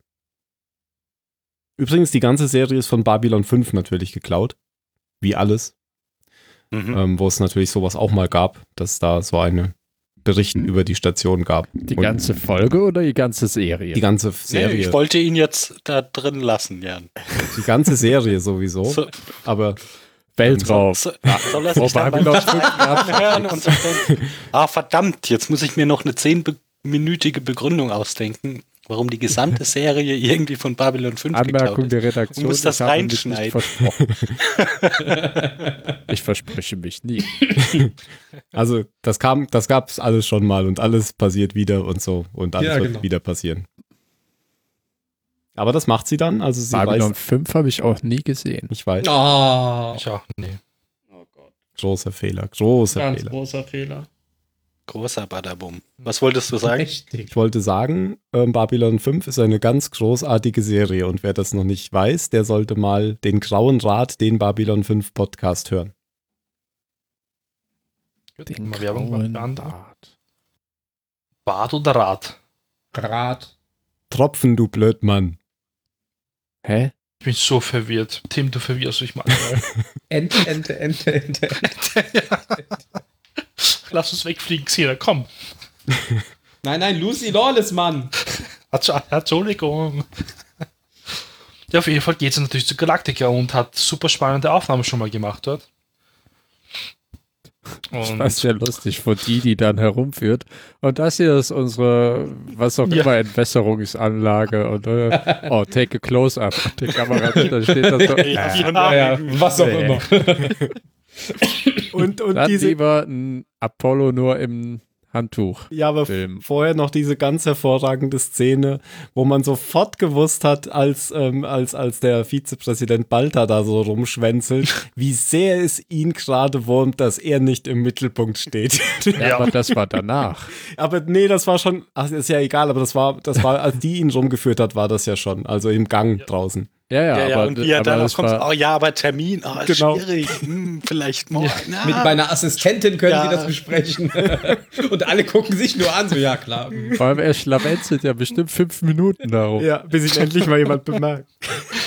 Übrigens, die ganze Serie ist von Babylon 5 natürlich geklaut. Wie alles. Mhm. Ähm, wo es natürlich sowas auch mal gab, dass da so eine Berichten über die Station gab. Die Und ganze Folge oder die ganze Serie? die ganze Nee, Serie. ich wollte ihn jetzt da drin lassen, Jan. die ganze Serie sowieso. So, Aber Weltraum. so, soll Wo sich dann beim Babylon Zweiten anhören und denken, ah verdammt, jetzt muss ich mir noch eine zehnminütige Begründung ausdenken, warum die gesamte Serie irgendwie von Babylon 5 Anmerkung geklaut der. Redaktion. Du musst das ich reinschneiden. ich verspreche mich nie. Also, das kam, das gab's alles schon mal und alles passiert wieder und so und alles Ja, wird genau. wieder passieren. Aber das macht sie dann, also sie Babylon weiß, 5 habe ich auch nie gesehen. ich weiß, Oh, Tja, nee. großer Fehler, großer ganz Fehler. großer Fehler. Großer Badabum. Was wolltest du sagen? Richtig. Ich wollte sagen, ähm, Babylon 5 ist eine ganz großartige Serie und wer das noch nicht weiß, der sollte mal den Grauen Rat, den Babylon 5 Podcast hören. Gut, Den mal Werbung. Bart. Bad oder Rad? Rad. Tropfen, du Blödmann. Hä? Ich bin so verwirrt. Tim, du verwirrst mich manchmal. Ente, Ente, Ente, Ente. Lass uns wegfliegen, Xena, komm. Nein, nein, Lucy Lawless, Mann. Entsch- Entschuldigung. Ja, auf jeden Fall geht sie natürlich zu Galactica und hat super spannende Aufnahmen schon mal gemacht dort. Und Das ist ja lustig, von die, die dann herumführt. Und das hier ist unsere, was auch Ja. immer, Entwässerungsanlage. Und, äh, oh, take a close-up. Die Kamera, da steht das so. Ja. Ja, ja, was auch Nee. immer. Und, und Dann diese, lieber ein Apollo nur im Handtuch. Ja, aber Film. vorher noch diese ganz hervorragende Szene, wo man sofort gewusst hat, als, ähm, als, als der Vizepräsident Balta da so rumschwänzelt, wie sehr es ihn gerade wurmt, dass er nicht im Mittelpunkt steht. Ja, aber das war danach. aber nee, das war schon, ach, ist ja egal, aber das war, das war, als die ihn rumgeführt hat, war das ja schon, also im Gang draußen. Ja, ja, Ja, ja, aber, und wie er aber dann kommt, oh ja, aber Termin, oh, ist Genau. schwierig, hm, vielleicht morgen. na. Mit meiner Assistentin können Ja. Sie das besprechen. Und alle gucken sich nur an, so, ja, klar. vor allem er schlawenzelt ja bestimmt fünf Minuten darum. Ja, bis ihn endlich mal jemand bemerkt.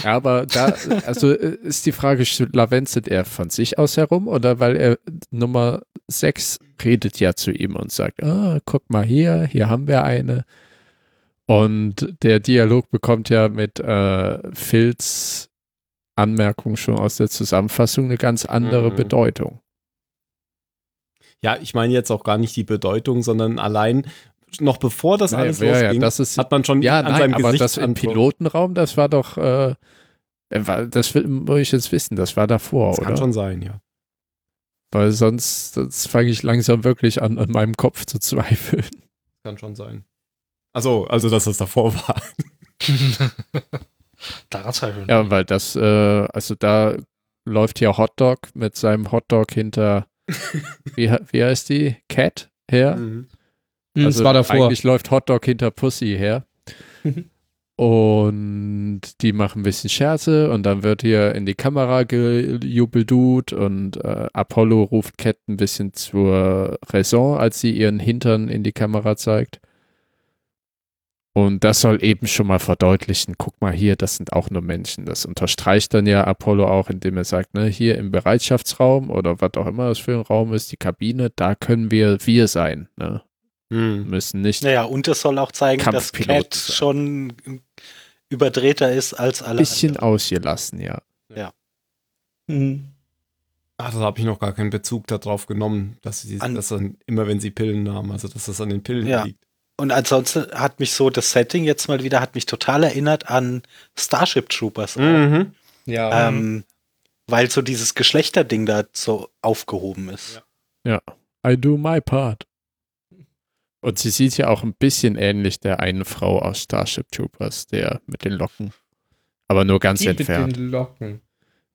Ja, aber da, also äh, ist die Frage, schlawenzelt er von sich aus herum oder weil er Nummer 6 redet ja zu ihm und sagt, ah, guck mal hier, hier haben wir eine. Und der Dialog bekommt ja mit äh, Phils Anmerkung schon aus der Zusammenfassung eine ganz andere Mhm. Bedeutung. Ja, ich meine jetzt auch gar nicht die Bedeutung, sondern allein noch bevor das Naja, alles ja, ja, losging, das ist, hat man schon ja, an nein, seinem aber Gesicht das im Pilotenraum, das war doch, äh, das will, muss ich jetzt wissen, das war davor, Das oder? kann schon sein, ja. Weil sonst, sonst fange ich langsam wirklich an, an meinem Kopf zu zweifeln. Kann schon sein. Also, also dass das davor war. Daran zweifeln. Ja, weil das, äh, also da läuft ja Hotdog mit seinem Hotdog hinter, wie, wie heißt die? Cat her? Mhm. Hm, also das war davor. Eigentlich läuft Hotdog hinter Pussy her. und die machen ein bisschen Scherze und dann wird hier in die Kamera gejubeldut und äh, Apollo ruft Cat ein bisschen zur Raison, als sie ihren Hintern in die Kamera zeigt. Und das soll eben schon mal verdeutlichen, guck mal hier, das sind auch nur Menschen. Das unterstreicht dann ja Apollo auch, indem er sagt, ne, hier im Bereitschaftsraum oder was auch immer das für ein Raum ist, die Kabine, da können wir wir sein. Ne? Mhm. Müssen nicht Naja, und es soll auch zeigen, dass Cat schon überdrehter ist als ein alle bisschen anderen. ausgelassen, ja. Mhm. Ach, da habe ich noch gar keinen Bezug darauf genommen, dass sie An- das dann immer, wenn sie Pillen nahmen, also dass das an den Pillen Ja. liegt. Und ansonsten hat mich so das Setting jetzt mal wieder, hat mich total erinnert an Starship Troopers. auch. Mhm. Ja. Ähm, weil so dieses Geschlechterding da so aufgehoben ist. I do my part. Und sie sieht ja auch ein bisschen ähnlich der einen Frau aus Starship Troopers, der mit den Locken. Aber nur ganz Die mit entfernt, den Locken.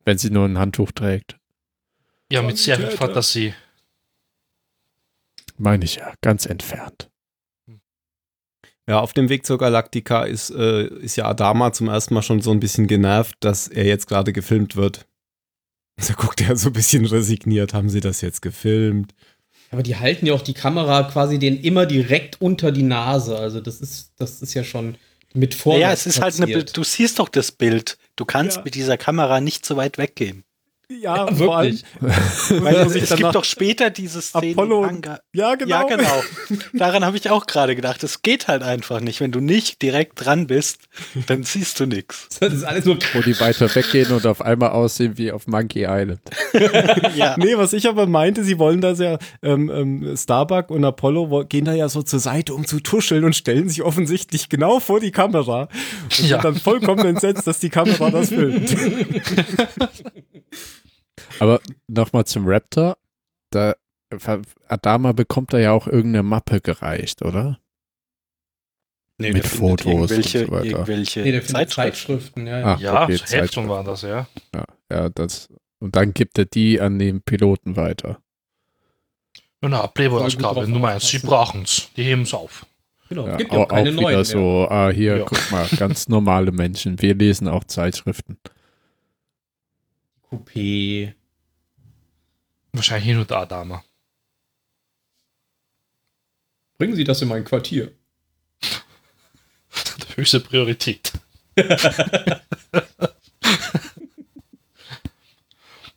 wenn sie nur ein Handtuch trägt. Ja, mit sehr viel. Fantasie. Meine ich ja, ganz entfernt. Ja, auf dem Weg zur Galaktika ist, äh, ist ja Adama zum ersten Mal schon so ein bisschen genervt, dass er jetzt gerade gefilmt wird. Da guckt er so ein bisschen resigniert, haben sie das jetzt gefilmt? Aber die halten ja auch die Kamera quasi den immer direkt unter die Nase. Also das ist, das ist ja schon mit vor. Ja, es ist halt eine, Bild- du siehst doch das Bild. Du kannst Ja. mit dieser Kamera nicht so weit weggehen. Ja, Ja, vor allem, wirklich. weil es danach, gibt doch später diese Szene. Apollo- ja, genau. Ja, genau. Daran habe ich auch gerade gedacht. Es geht halt einfach nicht. Wenn du nicht direkt dran bist, dann siehst du nichts. Das ist alles nur. Wo die weiter weggehen und auf einmal aussehen wie auf Monkey Island. Ja. Nee, was ich aber meinte, sie wollen das ja, ähm, ähm, Starbuck und Apollo gehen da ja so zur Seite, um zu tuscheln und stellen sich offensichtlich genau vor die Kamera und Ja. sind dann vollkommen entsetzt, dass die Kamera das filmt. Aber nochmal zum Raptor. Da, Adama bekommt da ja auch irgendeine Mappe gereicht, oder? Nee, Mit Fotos und Irgendwelche, so weiter. irgendwelche Nee, der findet Zeitschriften. Zeitschriften, ja. ja. Ah, Ja, okay, so Heftung Zeitschrift. war das, ja. Ja, ja, das. Und dann gibt er die an den Piloten weiter. Na, Playboy-Ausgabe Nummer 1. Sie brauchen's. Die heben's auf. Genau. Ja, Gibt ja auch auch, keine auch neuen so, ah, hier, Ja. guck mal, ganz normale Menschen. Wir lesen auch Zeitschriften. Coupé. Wahrscheinlich hin und da, Dame. Bringen Sie das in mein Quartier. Höchste Priorität. ja,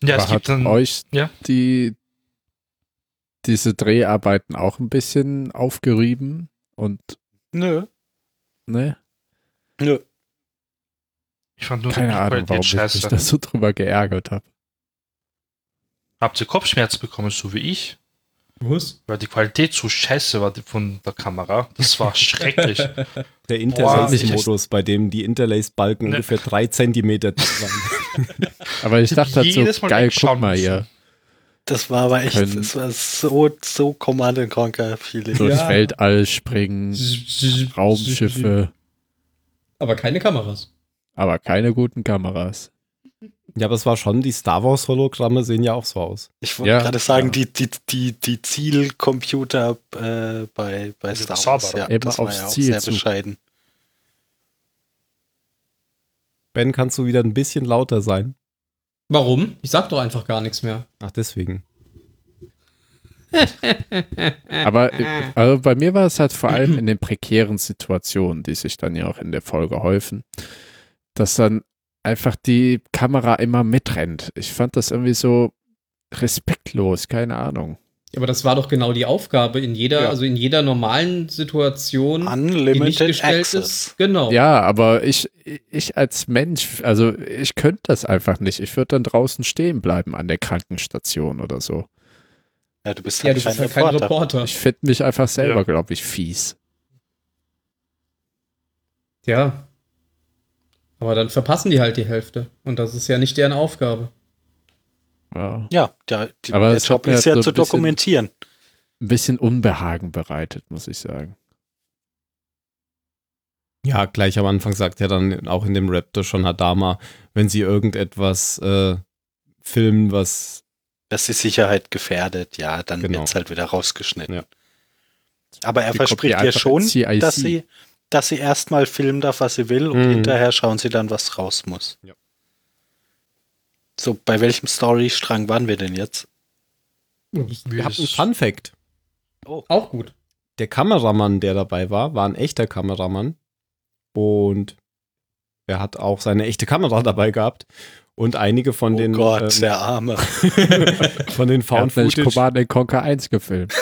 es gibt hat dann. euch ja. die diese Dreharbeiten auch ein bisschen aufgerieben und Nö. ne? Nö. Ich fand nur Keine Ahnung, warum ich mich da so drüber geärgert habe. Habt ihr Kopfschmerzen bekommen, so wie ich? Was? Weil die Qualität so scheiße war die von der Kamera. Das war schrecklich. Der Interlace-Modus, bei dem die Interlace-Balken Ne. ungefähr drei Zentimeter waren. Aber ich dachte halt Jedes so, geil, guck mal hier. Das war aber echt, Können- das war so, so Command Conquer Feeling. Durchs Ja. Weltall springen, Raumschiffe, Aber keine Kameras. aber keine guten Kameras. Ja, aber es war schon, die Star Wars-Hologramme sehen ja auch so aus. Ich wollte Ja, gerade sagen, ja. die, die, die, die Zielcomputer äh, bei, bei Die Star. Wars, ja, Immer das war aufs ja auch Ziel sehr zu. bescheiden. Ben, kannst du wieder ein bisschen lauter sein? Warum? Ich sag doch einfach gar nichts mehr. Ach, deswegen. Aber äh, also bei mir war es halt vor allem in den prekären Situationen, die sich dann ja auch in der Folge häufen, dass dann einfach die Kamera immer mitrennt. Ich fand das irgendwie so respektlos, keine Ahnung. Aber das war doch genau die Aufgabe in jeder, Ja. also in jeder normalen Situation, die nicht Unlimited gestellt Access. ist. Genau. Ja, aber ich, ich als Mensch, also ich könnte das einfach nicht. Ich würde dann draußen stehen bleiben an der Krankenstation oder so. Ja, du bist Ja, halt bist kein halt kein Reporter. Reporter. Ich finde mich einfach selber, Ja. glaube ich, fies. Ja. Aber dann verpassen die halt die Hälfte. Und das ist ja nicht deren Aufgabe. Ja. Ja, der, die, Aber der es Job ist ja so zu bisschen- dokumentieren. Ein bisschen Unbehagen bereitet, muss ich sagen. Ja, gleich am Anfang sagt er dann auch in dem Raptor schon Hadama, wenn sie irgendetwas äh, filmen, was dass die Sicherheit gefährdet, ja, dann Genau. wird's halt wieder rausgeschnitten. Ja. Aber er Die verspricht ja schon, dass sie, dass sie erstmal filmen darf, was sie will, und Mhm. hinterher schauen sie dann, was raus muss. Ja. So, bei welchem Storystrang waren wir denn jetzt? Ich Wie habe einen Fun Fact. Auch gut. Der Kameramann, der dabei war, war ein echter Kameramann. Und er hat auch seine echte Kamera dabei gehabt. Und einige von oh den Gott, ähm, der Arme. von den Found Footage, Command Conquer 1 gefilmt.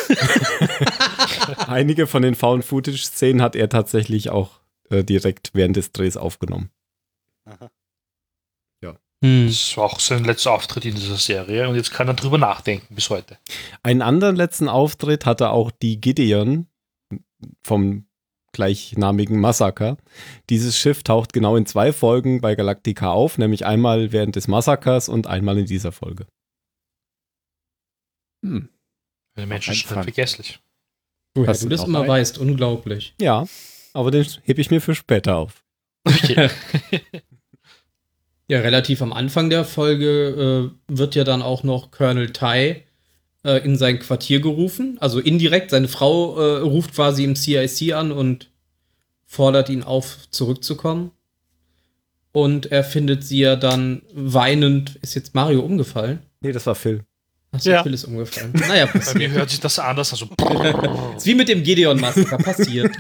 einige von den Found Footage Szenen hat er tatsächlich auch äh, direkt während des Drehs aufgenommen. Hm. Das war auch sein letzter Auftritt in dieser Serie und jetzt kann er drüber nachdenken bis heute. Einen anderen letzten Auftritt hatte auch die Gideon vom gleichnamigen Massaker. Dieses Schiff taucht genau in zwei Folgen bei Galactica auf, nämlich einmal während des Massakers und einmal in dieser Folge. Hm. Der Mensch ist vergesslich. Woher Hast du das immer einen? weißt, unglaublich. Ja, aber den hebe ich mir für später auf. Okay. Ja, relativ am Anfang der Folge äh, wird ja dann auch noch Colonel Tai äh, in sein Quartier gerufen. Also indirekt, seine Frau äh, ruft quasi im CIC an und fordert ihn auf, zurückzukommen. Und er findet sie ja dann weinend. Ist jetzt Mario umgefallen? Nee, das war Phil. Achso, Ja. Phil ist umgefallen. Naja, Bei mir passiert. hört sich das anders an. So ist wie mit dem Gideon-Massaker passiert.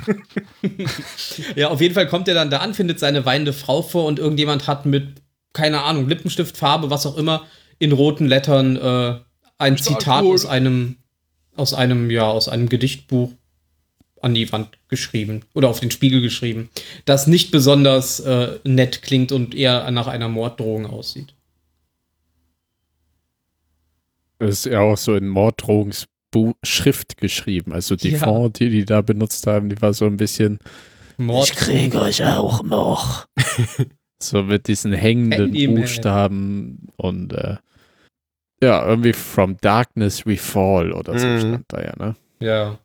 ja, auf jeden Fall kommt er dann da an, findet seine weinende Frau vor und irgendjemand hat mit, keine Ahnung, Lippenstiftfarbe, was auch immer, in roten Lettern äh, ein Zitat aus einem, aus einem, ja, aus einem Gedichtbuch an die Wand geschrieben oder auf den Spiegel geschrieben, das nicht besonders äh, nett klingt und eher nach einer Morddrohung aussieht. Das ist ja auch so in Morddrohungsschrift geschrieben. Also die Ja. Font, die die da benutzt haben, die war so ein bisschen Mord. euch auch noch. so mit diesen hängenden. Buchstaben und äh, ja, irgendwie From Darkness We Fall oder so Mhm. stand da ja, ne? Ja.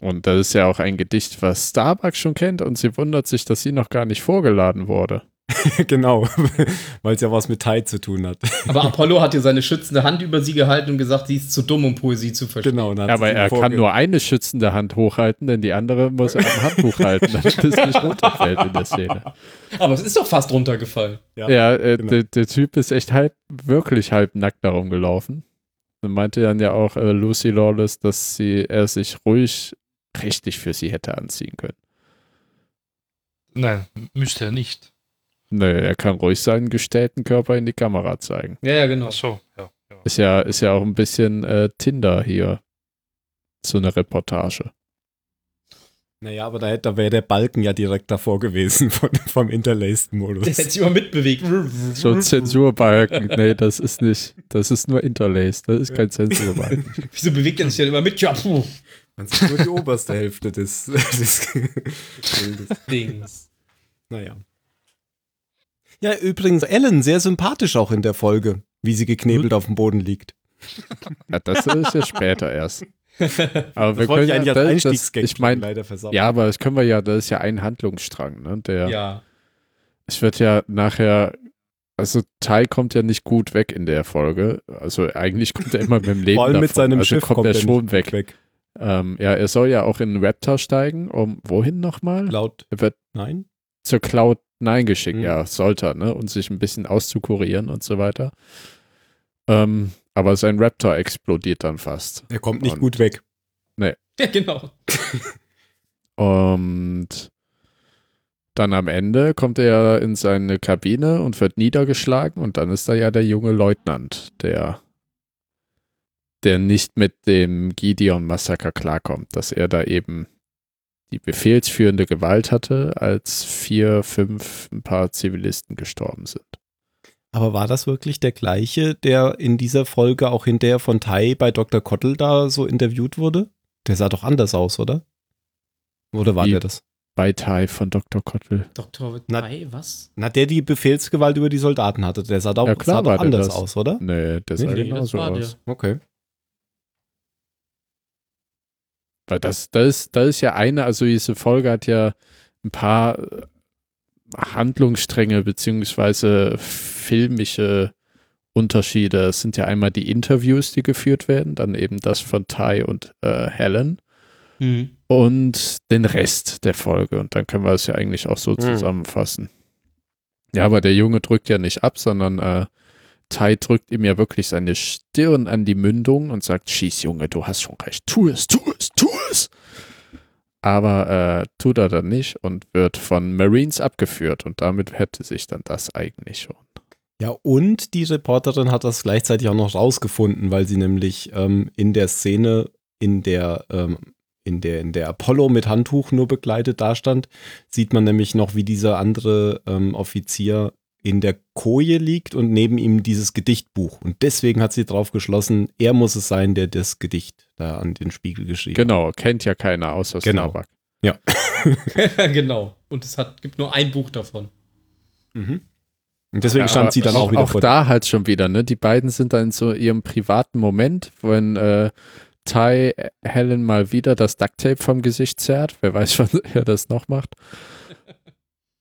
Und das ist ja auch ein Gedicht, was Starbucks schon kennt und sie wundert sich, dass sie noch gar nicht vorgeladen wurde. genau, weil es ja was mit Tai zu tun hat. Aber Apollo hat ihr seine schützende Hand über sie gehalten und gesagt, sie ist zu dumm, um Poesie zu verstehen. genau. Ja, aber er kann nur eine schützende Hand hochhalten, denn die andere muss er am Handbuch halten, damit es nicht runterfällt in der Szene. Aber es ist doch fast runtergefallen. Ja, Ja, äh, genau. der, der Typ ist echt halb, wirklich halb nackt darum gelaufen. Und meinte dann ja auch äh, Lucy Lawless, dass sie, er sich ruhig richtig für sie hätte anziehen können. Nein, müsste er nicht. Nö, er kann ruhig seinen gestellten Körper in die Kamera zeigen. Ja, ja, genau. Ach so, ja. ja. Ist ja, ist ja auch ein bisschen äh, Tinder hier. So eine Reportage. Naja, aber da, hätte- da wäre der Balken ja direkt davor gewesen von, vom Interlaced-Modus. Der hätte sich immer mitbewegt. So ein Zensurbalken. Nee, das ist nicht. Das ist nur Interlaced. Das ist kein Zensurbalken. Wieso bewegt er sich denn immer mit? Ja, puh. Man sieht nur die oberste Hälfte des, des Bildes. Dings. Naja. Ja, übrigens, Ellen, sehr sympathisch auch in der Folge, wie sie geknebelt auf dem Boden liegt. Ja, das ist ja später erst. Aber wir Das wollte können ich ja, eigentlich als das, das, ich meine, leider versauen. ja, aber das können wir ja, das ist ja ein Handlungsstrang, ne? Der, Ja. es wird ja nachher, also Tai kommt ja nicht gut weg in der Folge. Also eigentlich kommt er immer mit dem Leben Vor allem mit davon. seinem also Schiff kommt er nicht schon weg. weg. Ähm, ja, er soll ja auch in einen Raptor steigen, um wohin nochmal? Laut, Er wird nein? zur Cloud 9 geschickt, Mhm. ja, sollte er, ne? Und sich ein bisschen auszukurieren und so weiter. Ähm, aber sein Raptor explodiert dann fast. Er kommt nicht Und- gut weg. Ja, genau. Und dann am Ende kommt er in seine Kabine und wird niedergeschlagen und dann ist da ja der junge Leutnant, der der nicht mit dem Gideon-Massaker klarkommt, dass er da eben die befehlsführende Gewalt hatte, als vier, fünf, ein paar Zivilisten gestorben sind. Aber war das wirklich der gleiche, der in dieser Folge auch hinterher von Tai bei Dr. Kottel da so interviewt wurde? Der sah doch anders aus, oder? Oder war Wie? der das? Bei Tai von Dr. Kottel. Dr. Tai, was? Na, der die Befehlsgewalt über die Soldaten hatte, der sah doch, Ja, klar sah doch anders aus, oder? Nee, der sah Nee, das genauso war der. aus. Okay. Weil das, das, ist, das ist ja eine, also diese Folge hat ja ein paar Handlungsstränge beziehungsweise filmische Unterschiede. Es sind ja einmal die Interviews, die geführt werden, dann eben das von Ty und äh, Helen Hm. und den Rest der Folge. Und dann können wir es ja eigentlich auch so Hm. zusammenfassen. Ja, aber der Junge drückt ja nicht ab, sondern äh, Ty drückt ihm ja wirklich seine Stirn an die Mündung und sagt, schieß Junge, du hast schon recht, tu es, tu es, tu es. Aber äh, tut er dann nicht und wird von Marines abgeführt und damit hätte sich dann das eigentlich schon. Ja, und die Reporterin hat das gleichzeitig auch noch rausgefunden, weil sie nämlich ähm, in der Szene, in der, ähm, in der, in der Apollo mit Handtuch nur begleitet dastand, sieht man nämlich noch, wie dieser andere ähm, Offizier in der Koje liegt und neben ihm dieses Gedichtbuch. Und deswegen hat sie drauf geschlossen, er muss es sein, der das Gedicht da an den Spiegel geschrieben hat. Genau, kennt ja keiner außer Genau. Starbuck. genau. Und es hat, gibt nur ein Buch davon. Mhm. Und deswegen Ja, stand sie dann auch, wieder Auch vor da halt schon wieder, ne? Die beiden sind dann in so ihrem privaten Moment, wenn äh, Ty Helen mal wieder das Ducktape vom Gesicht zerrt. Wer weiß, wann er das noch macht.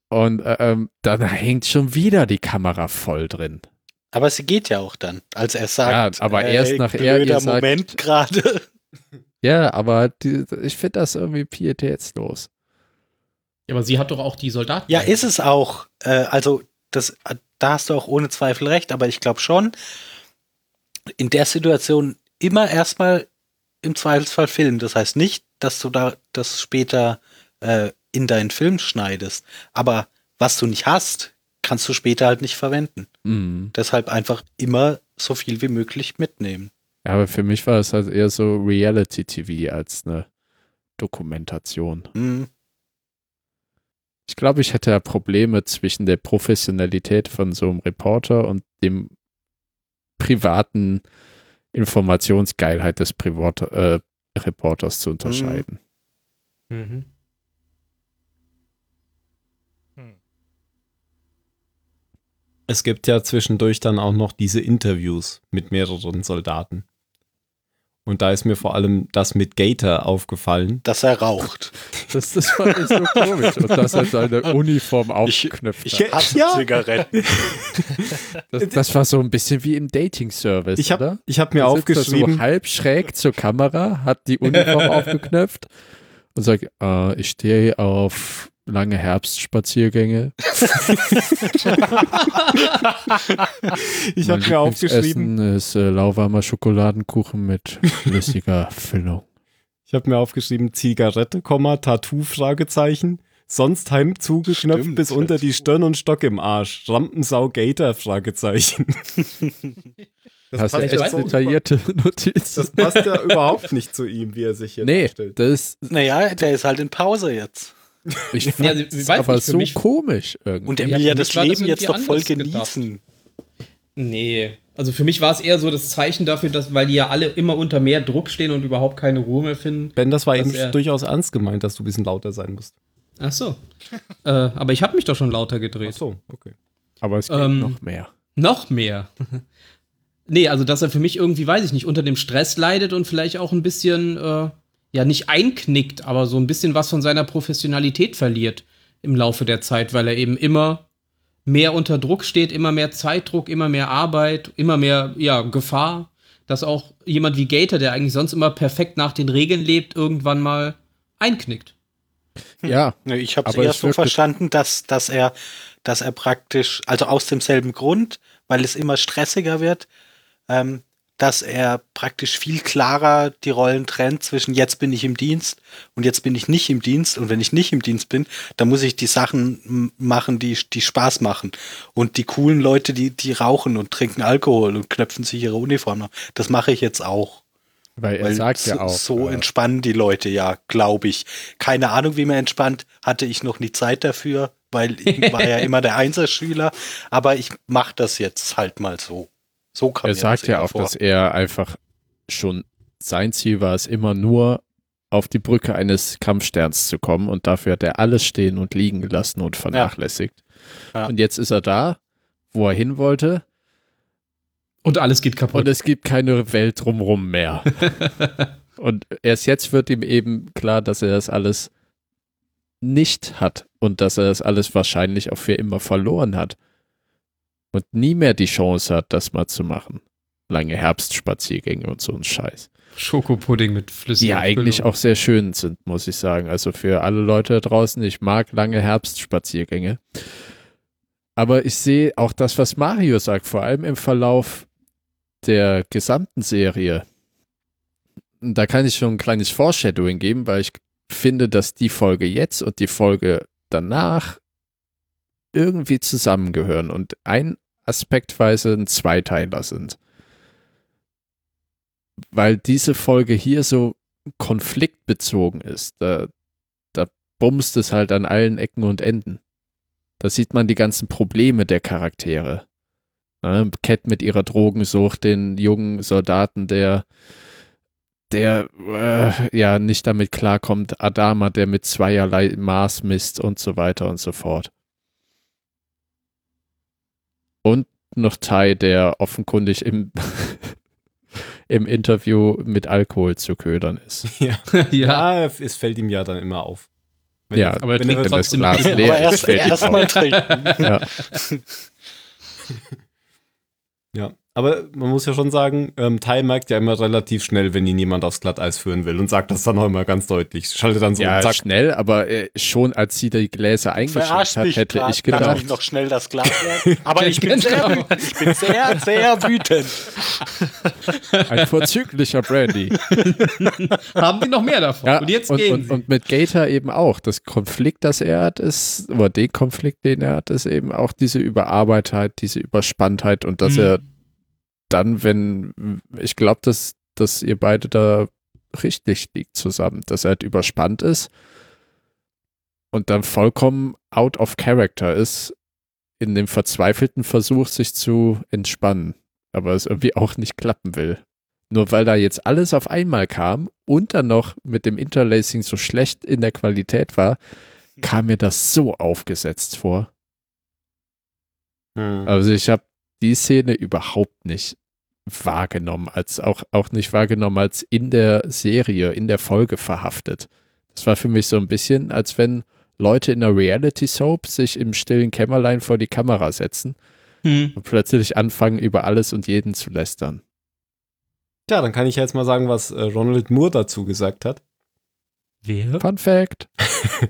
Und äh, ähm, dann hängt schon wieder die Kamera voll drin. Aber sie geht ja auch dann, als er sagt. Ja, aber erst nachher ihr blöder sagt- Moment gerade. Ja, aber die, ich finde das irgendwie pietätslos. Ja, aber sie hat doch auch die Soldaten. Ja, ist es auch. Äh, also, das, da hast du auch ohne Zweifel recht, aber ich glaube schon, in der Situation immer erstmal im Zweifelsfall filmen. Das heißt nicht, dass du da das später äh, in deinen Film schneidest. Aber was du nicht hast, kannst du später halt nicht verwenden. Mhm. Deshalb einfach immer so viel wie möglich mitnehmen. Ja, aber für mich war es halt eher so Reality-TV als eine Dokumentation. Mhm. Ich glaube, ich hätte ja Probleme zwischen der Professionalität von so einem Reporter und dem privaten Informationsgeilheit des Privat äh, Reporters zu unterscheiden. Mhm. Es gibt ja zwischendurch dann auch noch diese Interviews mit mehreren Soldaten. Und da ist mir vor allem das mit Gator aufgefallen. Dass er raucht. Das, das fand ich so komisch. Und dass er seine Uniform aufgeknüpft Ich hat. hasse Ja. Zigaretten. Das, das war so ein bisschen wie im Dating-Service, Ich habe oder? ich hab mir Da sitzt er aufgeschrieben, So halb schräg zur Kamera, hat die Uniform aufgeknöpft und sagt, äh, ich stehe auf lange Herbstspaziergänge. ich habe mir aufgeschrieben, Lieblingsessen ist äh, lauwarmer Schokoladenkuchen mit flüssiger Füllung. ich habe mir aufgeschrieben, Zigarette, Komma, Tattoo, Fragezeichen. Sonst Heim zugeknöpft Stimmt, bis unter die. Stirn und Stock im Arsch. Rampensau Gator, Fragezeichen. Das Hast du passt echt ja so- detaillierte Notizen? Das passt ja überhaupt nicht zu ihm, wie er sich hier nee, darstellt. das Naja, der ist halt in Pause jetzt. Ich Ja, fand es weiß aber nicht, für so mich- komisch irgendwie. Und er Ja, will ja das Leben jetzt doch voll anders gedacht. genießen. Nee. Also für mich war es eher so das Zeichen dafür, dass, weil die ja alle immer unter mehr Druck stehen und überhaupt keine Ruhe mehr finden. Ben, das war eben durchaus ernst gemeint, dass du ein bisschen lauter sein musst. Ach so. äh, aber ich habe mich doch schon lauter gedreht. so, okay. aber es geht Ähm, noch mehr. Noch mehr. nee, also dass er für mich irgendwie, weiß ich nicht, unter dem Stress leidet und vielleicht auch ein bisschen, äh, ja, nicht einknickt, aber so ein bisschen was von seiner Professionalität verliert im Laufe der Zeit, weil er eben immer mehr unter Druck steht, immer mehr Zeitdruck, immer mehr Arbeit, immer mehr, ja, Gefahr, dass auch jemand wie Gator, der eigentlich sonst immer perfekt nach den Regeln lebt, irgendwann mal einknickt. Ja, Nee, Ich habe es eher so verstanden, dass, dass er, dass er praktisch, also aus demselben Grund, weil es immer stressiger wird, ähm, dass er praktisch viel klarer die Rollen trennt zwischen jetzt bin ich im Dienst und jetzt bin ich nicht im Dienst. Und wenn ich nicht im Dienst bin, dann muss ich die Sachen machen, die, die Spaß machen. Und die coolen Leute, die, die rauchen und trinken Alkohol und knöpfen sich ihre Uniform. nach. Das mache ich jetzt auch. Weil er Weil sagt so, ja auch. so äh, entspannen die Leute ja, glaube ich. Keine Ahnung, wie man entspannt, hatte ich noch nie Zeit dafür, weil ich war ja immer der Einserschüler, aber ich mache das jetzt halt mal so. So kann er sagt ja auch, dass er einfach schon sein Ziel war es immer nur auf die Brücke eines Kampfsterns zu kommen und dafür hat er alles stehen und liegen gelassen und vernachlässigt. Ja. Und jetzt ist er da, wo er hin wollte Und alles geht kaputt. und es gibt keine Welt drumrum mehr. und erst jetzt wird ihm eben klar, dass er das alles nicht hat und dass er das alles wahrscheinlich auch für immer verloren hat und nie mehr die Chance hat, das mal zu machen. Lange Herbstspaziergänge und so ein Scheiß. Schokopudding mit Die flüssiger ja eigentlich auch sehr schön sind, muss ich sagen. Also für alle Leute da draußen, ich mag lange Herbstspaziergänge. Aber ich sehe auch das, was Mario sagt, vor allem im Verlauf der gesamten Serie. Da kann ich schon ein kleines Foreshadowing geben, weil ich finde, dass die Folge jetzt und die Folge danach irgendwie zusammengehören und ein aspektweise ein Zweiteiler sind. Weil diese Folge hier so konfliktbezogen ist. Da, da bumst es halt an allen Ecken und Enden. Da sieht man die ganzen Probleme der Charaktere. Ne? Cat mit ihrer Drogensucht, den jungen Soldaten, der der äh, ja nicht damit klarkommt, Adama, der mit zweierlei Maß misst und so weiter und so fort. Und noch Tai, der offenkundig im, im Interview mit Alkohol zu ködern ist. Ja. ja, es fällt ihm ja dann immer auf. Wenn Ja, er- aber er trinkt er- trotzdem das Glas leer aber ist, erst, erst mal trinken. Ja. Ja, aber man muss ja schon sagen, ähm, Tai merkt ja immer relativ schnell, wenn ihn jemand aufs Glatteis führen will und sagt das dann auch immer ganz deutlich. Schaltet dann so ja, und zack. schnell, aber äh, schon als sie die Gläser eingeschenkt hat, hätte grad. ich gedacht, mich noch schnell das Glas leer. Aber ich bin sehr, ich bin sehr, sehr wütend. ein vorzüglicher Brandy. Haben die noch mehr davon? Ja, und jetzt und, gehen und, sie. und mit Gator eben auch. Das Konflikt, das er hat, ist, oder den Konflikt, den er hat, ist eben auch diese Überarbeitheit, diese Überspanntheit und dass Mhm. er dann, wenn, ich glaube, dass, dass ihr beide da richtig liegt zusammen, dass er halt überspannt ist und dann vollkommen out of character ist in dem verzweifelten Versuch, sich zu entspannen, aber es irgendwie auch nicht klappen will. Nur weil da jetzt alles auf einmal kam und dann noch mit dem Interlacing so schlecht in der Qualität war, kam mir das so aufgesetzt vor. Hm. Also ich habe die Szene überhaupt nicht wahrgenommen, als auch, auch nicht wahrgenommen als in der Serie, in der Folge verhaftet. Das war für mich so ein bisschen, als wenn Leute in einer Reality-Soap sich im stillen Kämmerlein vor die Kamera setzen Hm. und plötzlich anfangen, über alles und jeden zu lästern. Tja, dann kann ich jetzt mal sagen, was äh, Ronald Moore dazu gesagt hat. Wer? Fun Fact.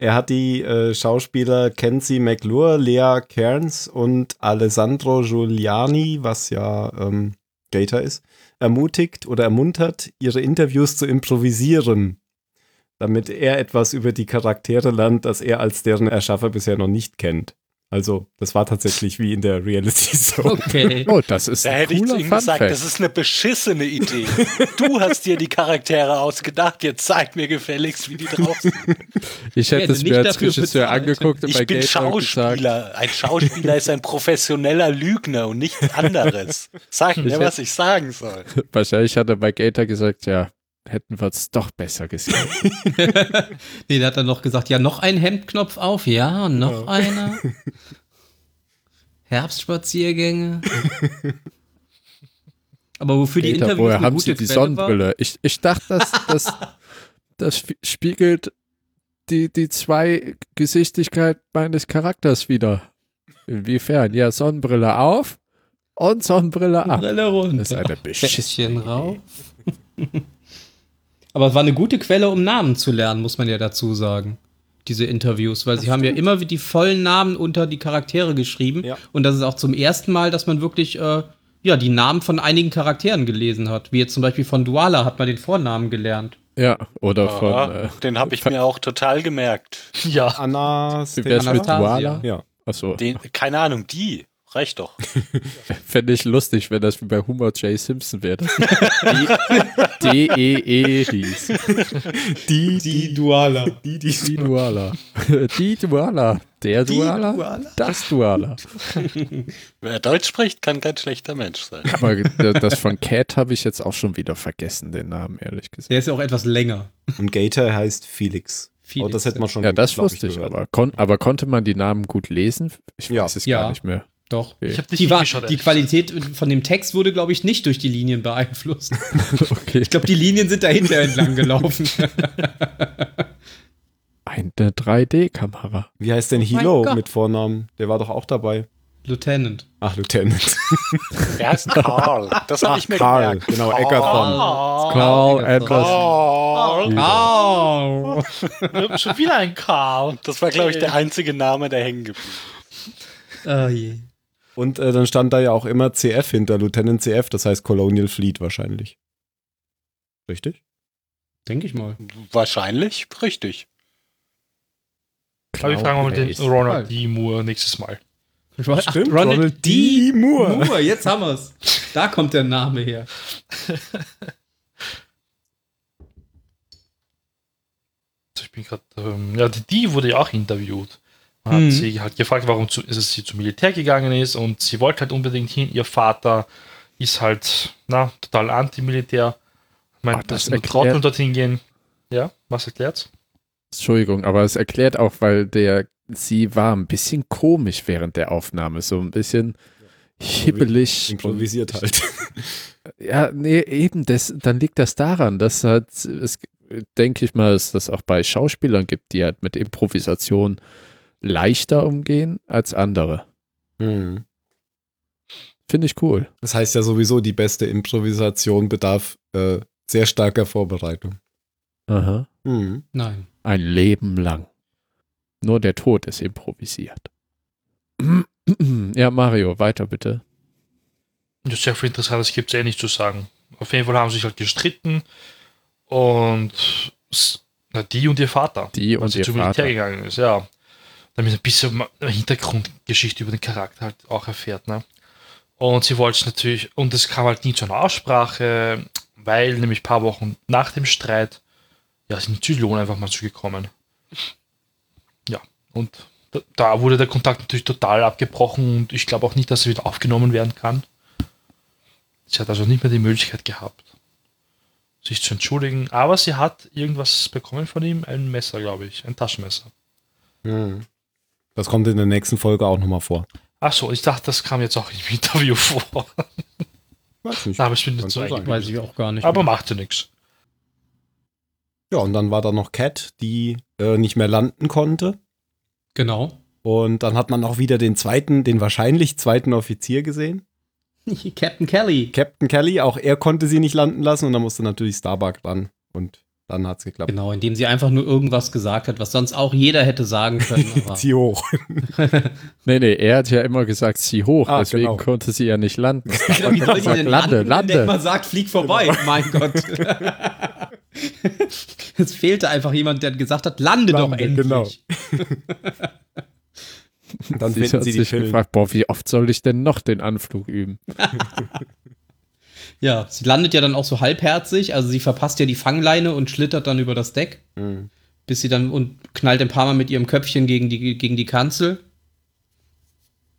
Er hat die äh, Schauspieler Kenzie McClure, Lea Cairns und Alessandro Giuliani, was ja ähm, Gator ist, ermutigt oder ermuntert, ihre Interviews zu improvisieren, damit er etwas über die Charaktere lernt, das er als deren Erschaffer bisher noch nicht kennt. Also, das war tatsächlich wie in der Reality Show. Okay. Oh, das ist Da ein hätte ich zu ihm gesagt, Fact. das ist eine beschissene Idee. Du hast dir die Charaktere ausgedacht, jetzt zeig mir gefälligst, wie die drauf sind. Ich hätte hätte es nicht mir als dafür Regisseur angeguckt und bei Ich bin gesagt, Schauspieler. Ein Schauspieler ist ein professioneller Lügner und nichts anderes. Sag mir, was ich sagen soll. wahrscheinlich hat er bei Gator gesagt, ja, hätten wir es doch besser gesehen. nee, der hat dann noch gesagt, ja, noch ein Hemdknopf auf, ja, und noch einer. Herbstspaziergänge. Aber wofür die Gator, Interviews woher haben sie die Quelle war- Sonnenbrille? Ich, ich dachte, das, das, das spie- spiegelt die, die zwei Gesichtigkeit meines Charakters wieder. Inwiefern? Ja, Sonnenbrille auf und Sonnenbrille ab. Brille runter. Das ist eine beschissene rauf. Aber es war eine gute Quelle, um Namen zu lernen, muss man ja dazu sagen. Diese Interviews, weil sie haben ja immer die vollen Namen unter die Charaktere geschrieben. Ja. Und das ist auch zum ersten Mal, dass man wirklich äh, ja, die Namen von einigen Charakteren gelesen hat. Wie jetzt zum Beispiel von Duala hat man den Vornamen gelernt. Ja, oder von. Aha, Äh, den habe ich mir auch total gemerkt. Ja, Anna wie wär's mit Anastasia. Duala? Ja. Achso. Den, keine Ahnung, die. Reicht doch. Fände ich lustig, wenn das wie bei Homer J. Simpson wäre. D-E-E hieß. Die, Die Duala. die, die, Die Duala. Die Duala. Der Duala. Das Duala. Wer Deutsch spricht, kann kein schlechter Mensch sein. Aber das von Cat habe ich jetzt auch schon wieder vergessen, den Namen, ehrlich gesagt. Der ist ja auch etwas länger. Und Gator heißt Felix. Felix, oh, das hätte man schon. Ja, das wusste ich, gehört. aber, kon aber konnte man die Namen gut lesen? Ich Ja. weiß es Ja. gar nicht mehr. Doch. Ich habe nicht Die, war, hingeschaut, die Qualität von dem Text wurde, glaube ich, nicht durch die Linien beeinflusst. okay. Ich glaube, die Linien sind dahinter entlang gelaufen. Eine 3D-Kamera. Wie heißt denn Oh Hilo Gott. mit Vornamen? Der war doch auch dabei. Lieutenant. Ach, Lieutenant. Der heißt Karl. Das habe ich mir Karl, gemerkt. genau, Eggerton. Carl Anderson. Anderson. Oh. gesagt. Schon wieder ein Karl. Das war, glaube ich, der einzige Name, der hängen geblieben Oh je. Und äh, dann stand da ja auch immer CF hinter, Lieutenant CF, das heißt Colonial Fleet wahrscheinlich. Richtig? Denke ich mal. Wahrscheinlich richtig. Aber wir fragen mal den. Ronald D. Moore nächstes Mal. Ach, Ronald D. Moore. Jetzt haben wir's. Da kommt der Name her. Ich bin gerade, ähm, ja, die, die wurde ja auch interviewt. Mhm. hat sie halt gefragt, warum zu, ist es sie zum Militär gegangen ist und sie wollte halt unbedingt hin. Ihr Vater ist halt, na, total anti-Militär. Meint, Ah, das erklärt- Trottel dorthin gehen. Ja, was erklärt's? Entschuldigung, aber es erklärt auch, weil der, sie war ein bisschen komisch während der Aufnahme, so ein bisschen hibbelig. Improvisiert halt. Ja, nee, eben, das, dann liegt das daran, dass halt, es, denke ich mal, dass das auch bei Schauspielern gibt, die halt mit Improvisation leichter umgehen als andere. Hm. Finde ich cool. Das heißt ja sowieso, die beste Improvisation bedarf äh, sehr starker Vorbereitung. Aha. Hm. Nein. Ein Leben lang. Nur der Tod ist improvisiert. Ja, Mario, weiter bitte. Das ist sehr viel Interessantes gibt es eh nicht zu sagen. Auf jeden Fall haben sie sich halt gestritten und na, die und ihr Vater. Die als und sie ihr zum Militär Vater. gegangen ist, ja. Damit ein bisschen Hintergrundgeschichte über den Charakter halt auch erfährt, ne? Und sie wollte es natürlich, und es kam halt nie zu einer Aussprache, weil nämlich ein paar Wochen nach dem Streit, ja, sind Zylon einfach mal zugekommen. Ja, und da, da wurde der Kontakt natürlich total abgebrochen und ich glaube auch nicht, dass er wieder aufgenommen werden kann. Sie hat also nicht mehr die Möglichkeit gehabt, sich zu entschuldigen, aber sie hat irgendwas bekommen von ihm, ein Messer, glaube ich, ein Taschenmesser. Hm. Das kommt in der nächsten Folge auch nochmal vor. Achso, ich dachte, das kam jetzt auch im Interview vor. Weiß nicht. Habe ich mir nicht so. Weiß ich auch gar nicht. Aber macht ja nichts. Ja, und dann war da noch Cat, die äh, nicht mehr landen konnte. genau. Und dann hat man auch wieder den zweiten, den wahrscheinlich zweiten Offizier gesehen. Captain Kelly. Captain Kelly, auch er konnte sie nicht landen lassen und dann musste natürlich Starbuck ran. Und dann hat's geklappt. Genau, indem sie einfach nur irgendwas gesagt hat, was sonst auch jeder hätte sagen können. Aber Zieh hoch. Nee, nee, er hat ja immer gesagt, zieh hoch, Ah, deswegen genau. konnte sie ja nicht landen. Genau, wie soll sie denn lande, landen, wenn lande. immer sagt, flieg vorbei? mein Gott. es fehlte einfach jemand, der gesagt hat, lande, doch Lande, endlich. genau. Dann Sie finden hat sie die sich Pillen. gefragt, boah, wie oft soll ich denn noch den Anflug üben? Ja, sie landet ja dann auch so halbherzig, also sie verpasst ja die Fangleine und schlittert dann über das Deck, Mhm. bis sie dann und knallt ein paar Mal mit ihrem Köpfchen gegen die, gegen die Kanzel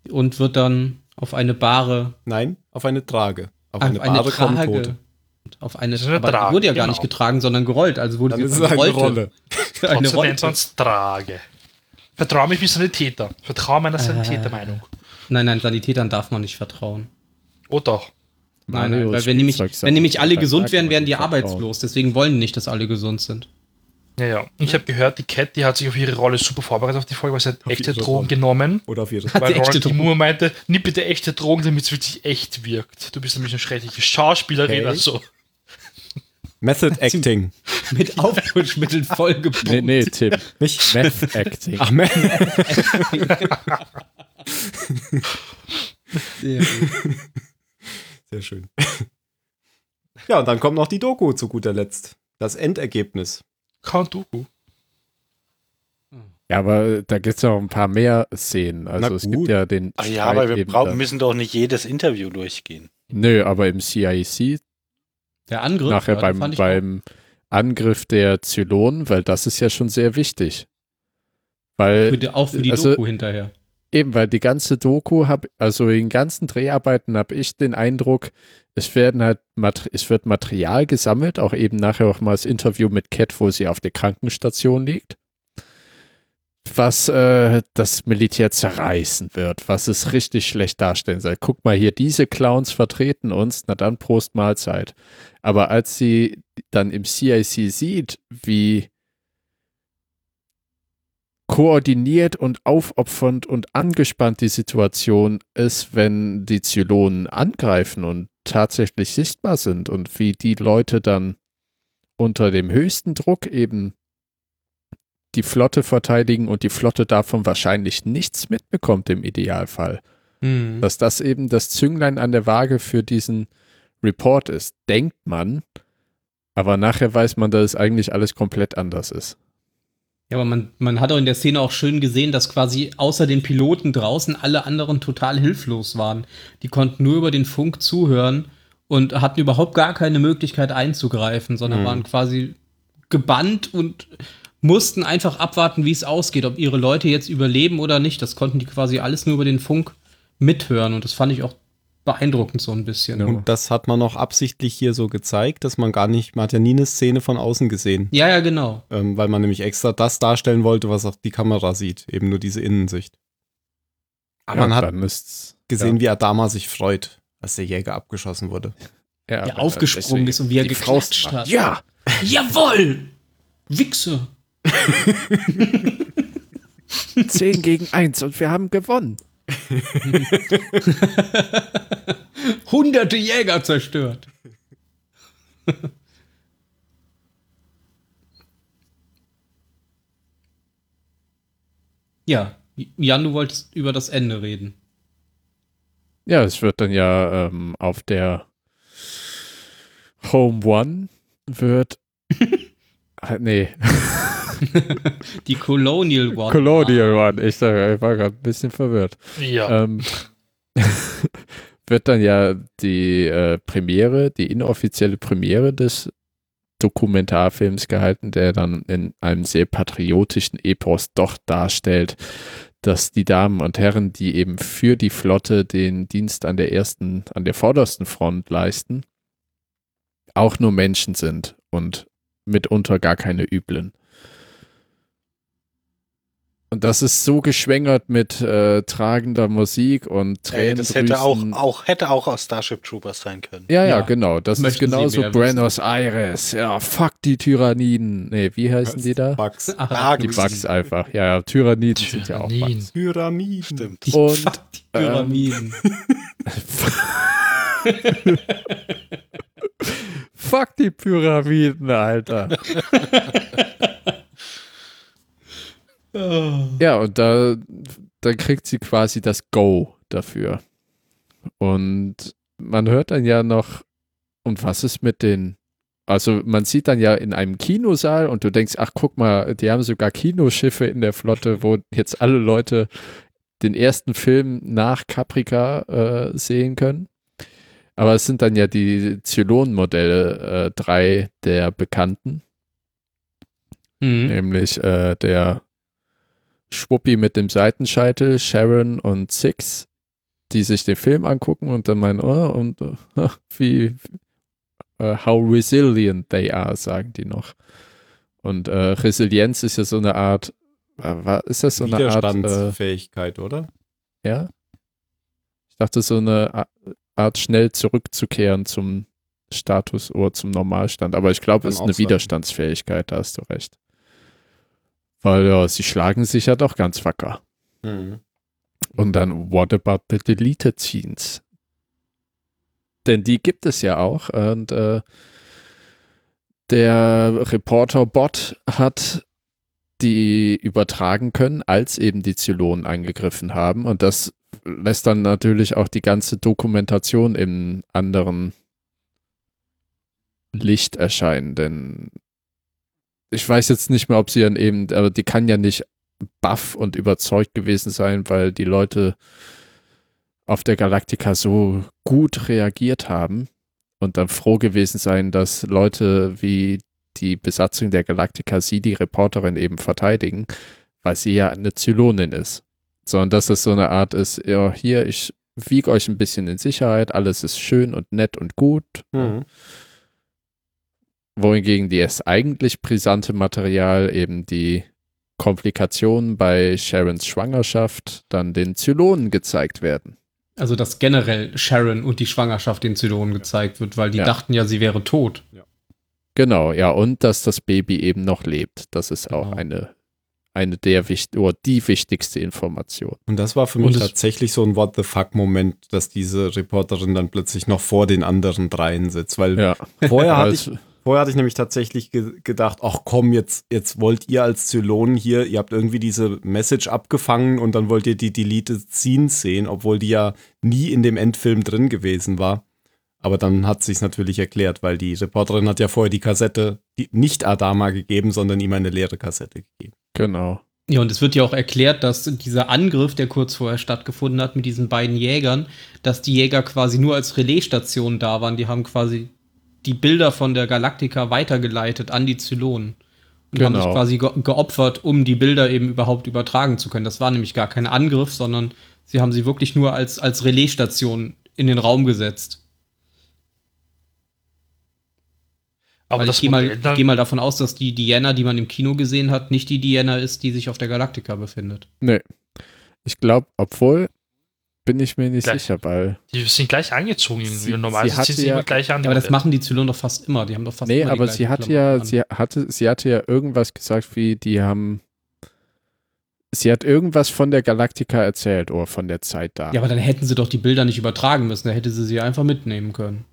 und wird dann auf eine Bahre, Nein, auf eine Trage. Auf auf eine, eine, Bahre Trage, Tote. auf eine, eine aber die Trage, wurde ja gar genau. nicht getragen, sondern gerollt, also wurde Dann sie eine. Rolle. Eine Rolle. nennt sonst Trage. Vertraue mich wie Sanitäter. Vertraue meiner Sanitätermeinung. Nein, nein, Sanitätern darf man nicht vertrauen. Oh doch. Nein, nein, weil wenn nämlich, wenn nämlich alle gesund wären, wären die arbeitslos. Deswegen wollen die nicht, dass alle gesund sind. Ja, ja. Ich habe gehört, die Cat, die hat sich auf ihre Rolle super vorbereitet auf die Folge, weil sie hat Auf echte Drogen Rolle. genommen. Oder auf ihre. Hat Weil Ronald. Drogen? Moore meinte, nimm bitte echte Drogen, damit es wirklich echt wirkt. Du bist nämlich eine schreckliche Schauspielerin, Okay. also. Method Acting. Mit Aufputschmitteln vollgepumpt. Nee, nee, Tim. Nicht? Meth Acting. Ach, Me Sehr gut. Sehr schön. Ja, und dann kommt noch die Doku zu guter Letzt. Das Endergebnis. Count Dooku. Ja, aber da gibt es auch ein paar mehr Szenen. Also Na es gut. gibt ja den. Ach ja, aber wir brauchen, müssen doch nicht jedes Interview durchgehen. Nö, aber im CIC Der Angriff nachher ja, beim, fand ich beim Angriff der Zylonen, weil das ist ja schon sehr wichtig. auch, Weil für die, auch für die also- Doku hinterher. Eben, weil die ganze Doku hab, also in ganzen Dreharbeiten habe ich den Eindruck, es werden halt, es wird Material gesammelt, auch eben nachher auch mal das Interview mit Cat, wo sie auf der Krankenstation liegt, was äh, das Militär zerreißen wird, was es richtig schlecht darstellen soll. Guck mal hier, diese Clowns vertreten uns, na dann Prost Mahlzeit. Aber als sie dann im CIC sieht, wie koordiniert und aufopfernd und angespannt die Situation ist, wenn die Zylonen angreifen und tatsächlich sichtbar sind und wie die Leute dann unter dem höchsten Druck eben die Flotte verteidigen und die Flotte davon wahrscheinlich nichts mitbekommt im Idealfall. Mhm. Dass das eben das Zünglein an der Waage für diesen Report ist, denkt man, aber nachher weiß man, dass es eigentlich alles komplett anders ist. Ja, aber man, man hat auch in der Szene auch schön gesehen, dass quasi außer den Piloten draußen alle anderen total hilflos waren. Die konnten nur über den Funk zuhören und hatten überhaupt gar keine Möglichkeit einzugreifen, sondern Mhm. waren quasi gebannt und mussten einfach abwarten, wie es ausgeht, ob ihre Leute jetzt überleben oder nicht. Das konnten die quasi alles nur über den Funk mithören und das fand ich auch beeindruckend so ein bisschen. Ja. Und das hat man noch absichtlich hier so gezeigt, dass man gar nicht, man hat ja nie eine Szene von außen gesehen. Ja, ja, genau. Ähm, weil man nämlich extra das darstellen wollte, was auch die Kamera sieht. Eben nur diese Innensicht. Aber man hat dann ist's, gesehen, wie Adama sich freut, als der Jäger abgeschossen wurde. ja, Der aufgesprungen ist und wie er geklatscht macht. hat. Ja, Jawoll! Wichse! 10 gegen 1 und wir haben gewonnen. Hunderte Jäger zerstört. ja, Jan, du wolltest über das Ende reden. Ja, es wird dann ja ähm, auf der Home One wird. Ah, nee, Die Colonial One. Colonial One. Ich, sag, ich war gerade ein bisschen verwirrt. Ja. Ähm, wird dann ja die äh, Premiere, die inoffizielle Premiere des Dokumentarfilms gehalten, der dann in einem sehr patriotischen Epos doch darstellt, dass die Damen und Herren, die eben für die Flotte den Dienst an der ersten, an der vordersten Front leisten, auch nur Menschen sind und mitunter gar keine üblen. Und das ist so geschwängert mit äh, tragender Musik und Ey, Tränen. das hätte auch, auch, hätte auch aus Starship Troopers sein können. Ja, ja, Ja. genau. Das ist Möchten Sie genauso Buenos Aires. Ja, fuck die Tyranniden. Nee, wie heißen die da? Bugs. Ach, Ah, Die Bugs. Einfach. Ja, ja, Tyranniden sind ja auch Tyranniden. Bugs. Pyramiden. Stimmt. die, Und, fuck die Pyramiden. Fuck die Pyramiden, Alter. Oh. Ja, und da, dann kriegt sie quasi das Go dafür. Und man hört dann ja noch, und was ist mit den, also man sieht dann ja in einem Kinosaal und du denkst, ach guck mal, die haben sogar Kinoschiffe in der Flotte, wo jetzt alle Leute den ersten Film nach Caprica äh, sehen können. Aber es sind dann ja die Zylon-Modelle, äh, drei der bekannten, Mhm. nämlich äh, der Schwuppi mit dem Seitenscheitel, Sharon und Six, die sich den Film angucken und dann meinen, oh, und äh, wie, äh, how resilient they are, sagen die noch. Und äh, Resilienz ist ja so eine Art, ist das so eine Art, äh, Widerstandsfähigkeit, oder? ja? Ich dachte, so eine Art schnell zurückzukehren zum Status oder zum Normalstand. Aber ich glaube, es ist eine sein. Widerstandsfähigkeit, da hast du recht. Weil ja, sie schlagen sich ja doch ganz wacker. Mhm. Und dann, what about the deleted scenes? Denn die gibt es ja auch. Und äh, der Reporter-Bot hat die übertragen können, als eben die Zylonen angegriffen haben. Und das lässt dann natürlich auch die ganze Dokumentation im anderen Licht erscheinen. Denn ich weiß jetzt nicht mehr, ob sie dann eben, aber die kann ja nicht baff und überzeugt gewesen sein, weil die Leute auf der Galaktika so gut reagiert haben und dann froh gewesen sein, dass Leute wie die Besatzung der Galaktika sie, die Reporterin, eben verteidigen, weil sie ja eine Zylonin ist. Sondern dass es so eine Art ist, ja, hier, ich wiege euch ein bisschen in Sicherheit, alles ist schön und nett und gut. Mhm. Wohingegen das eigentlich brisante Material eben die Komplikationen bei Sharons Schwangerschaft dann den Zylonen gezeigt werden. Also, dass generell Sharon und die Schwangerschaft den Zylonen gezeigt wird, weil die Ja. dachten ja, sie wäre tot. Genau, ja, und dass das Baby eben noch lebt. Das ist auch Genau. eine, eine der wichtig oder die wichtigste Information. Und das war für mich tatsächlich so ein What the fuck-Moment, dass diese Reporterin dann plötzlich noch vor den anderen dreien sitzt. Weil Ja, vorher, hatte ich, vorher hatte ich nämlich tatsächlich ge gedacht, ach komm, jetzt, jetzt wollt ihr als Zylonen hier, ihr habt irgendwie diese Message abgefangen und dann wollt ihr die Deleted Scenes sehen, obwohl die ja nie in dem Endfilm drin gewesen war. Aber dann hat sich's natürlich erklärt, weil die Reporterin hat ja vorher die Kassette die, nicht Adama gegeben, sondern ihm eine leere Kassette gegeben. genau. Ja, und es wird ja auch erklärt, dass dieser Angriff, der kurz vorher stattgefunden hat mit diesen beiden Jägern, dass die Jäger quasi nur als Relaisstation da waren. Die haben quasi die Bilder von der Galaktika weitergeleitet an die Zylonen. Und haben Genau. sich quasi ge geopfert, um die Bilder eben überhaupt übertragen zu können. Das war nämlich gar kein Angriff, sondern sie haben sie wirklich nur als, als Relaisstation in den Raum gesetzt. Aber ich gehe mal, geh mal davon aus, dass die Diana, die man im Kino gesehen hat, nicht die Diana ist, die sich auf der Galaktika befindet. Nee. Ich glaube, obwohl, bin ich mir nicht Gleich. sicher, weil. die sind gleich angezogen irgendwie. Sie- sie ziehen sie ja- immer gleich an. Aber das machen die doch fast immer. Die haben doch fast Nee, immer aber sie hatte Klamotten ja, an. sie hatte, sie hatte ja irgendwas gesagt, wie die haben. Sie hat irgendwas von der Galaktika erzählt oder von der Zeit da. Ja, aber dann hätten sie doch die Bilder nicht übertragen müssen. Da hätte sie sie einfach mitnehmen können.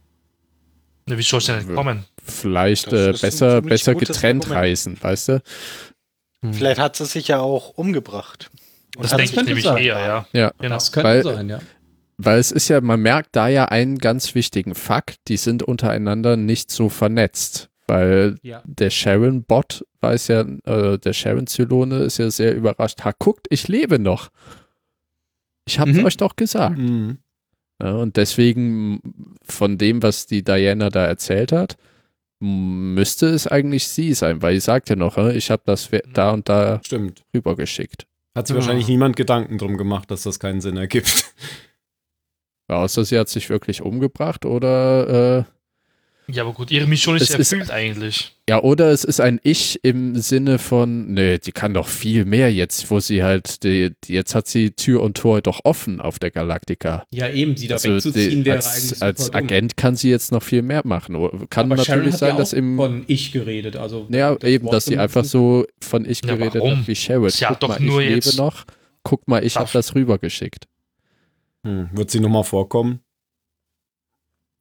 Na, wie soll es denn kommen? Vielleicht äh, besser, besser getrennt Argument. reisen, weißt du? Vielleicht hat sie sich ja auch umgebracht. Und Das hat denke ich könnte nämlich sein. eher, ja. Ja. Genau. Das könnte Weil- sein, ja. Weil es ist ja, man merkt da ja einen ganz wichtigen Fakt, die sind untereinander nicht so vernetzt. Weil Ja. der Sharon-Bot weiß ja, äh, der Sharon-Zylone ist ja sehr überrascht. Ha, guckt, ich lebe noch. Ich hab's Mhm. euch doch gesagt. Mhm. Ja, und deswegen, von dem, was die Diana da erzählt hat, müsste es eigentlich sie sein, weil sie sagt ja noch, äh, ich habe das we- da und da Stimmt. rübergeschickt. Hat sich Ah. wahrscheinlich niemand Gedanken drum gemacht, dass das keinen Sinn ergibt. Außer sie hat sich wirklich umgebracht oder äh, Ja, aber gut, ihre Mission ist Es ist- erfüllt eigentlich. Ja, oder es ist ein Ich im Sinne von, nee, die kann doch viel mehr jetzt, wo sie halt, die, die, jetzt hat sie Tür und Tor doch offen auf der Galaktika. Ja, eben, sie da Also wegzuziehen die, wäre als, eigentlich als dumm. Agent kann sie jetzt noch viel mehr machen. Oder Kann Aber natürlich hat sein, ja dass auch im, von ich geredet. Also ja, das eben, Wort dass sie einfach so von Ich Ja, geredet warum? hat wie Sherwood. Sie hat Guck doch mal, nur ich jetzt- lebe noch. Guck mal, ich habe das rübergeschickt. Hm. Wird sie nochmal vorkommen?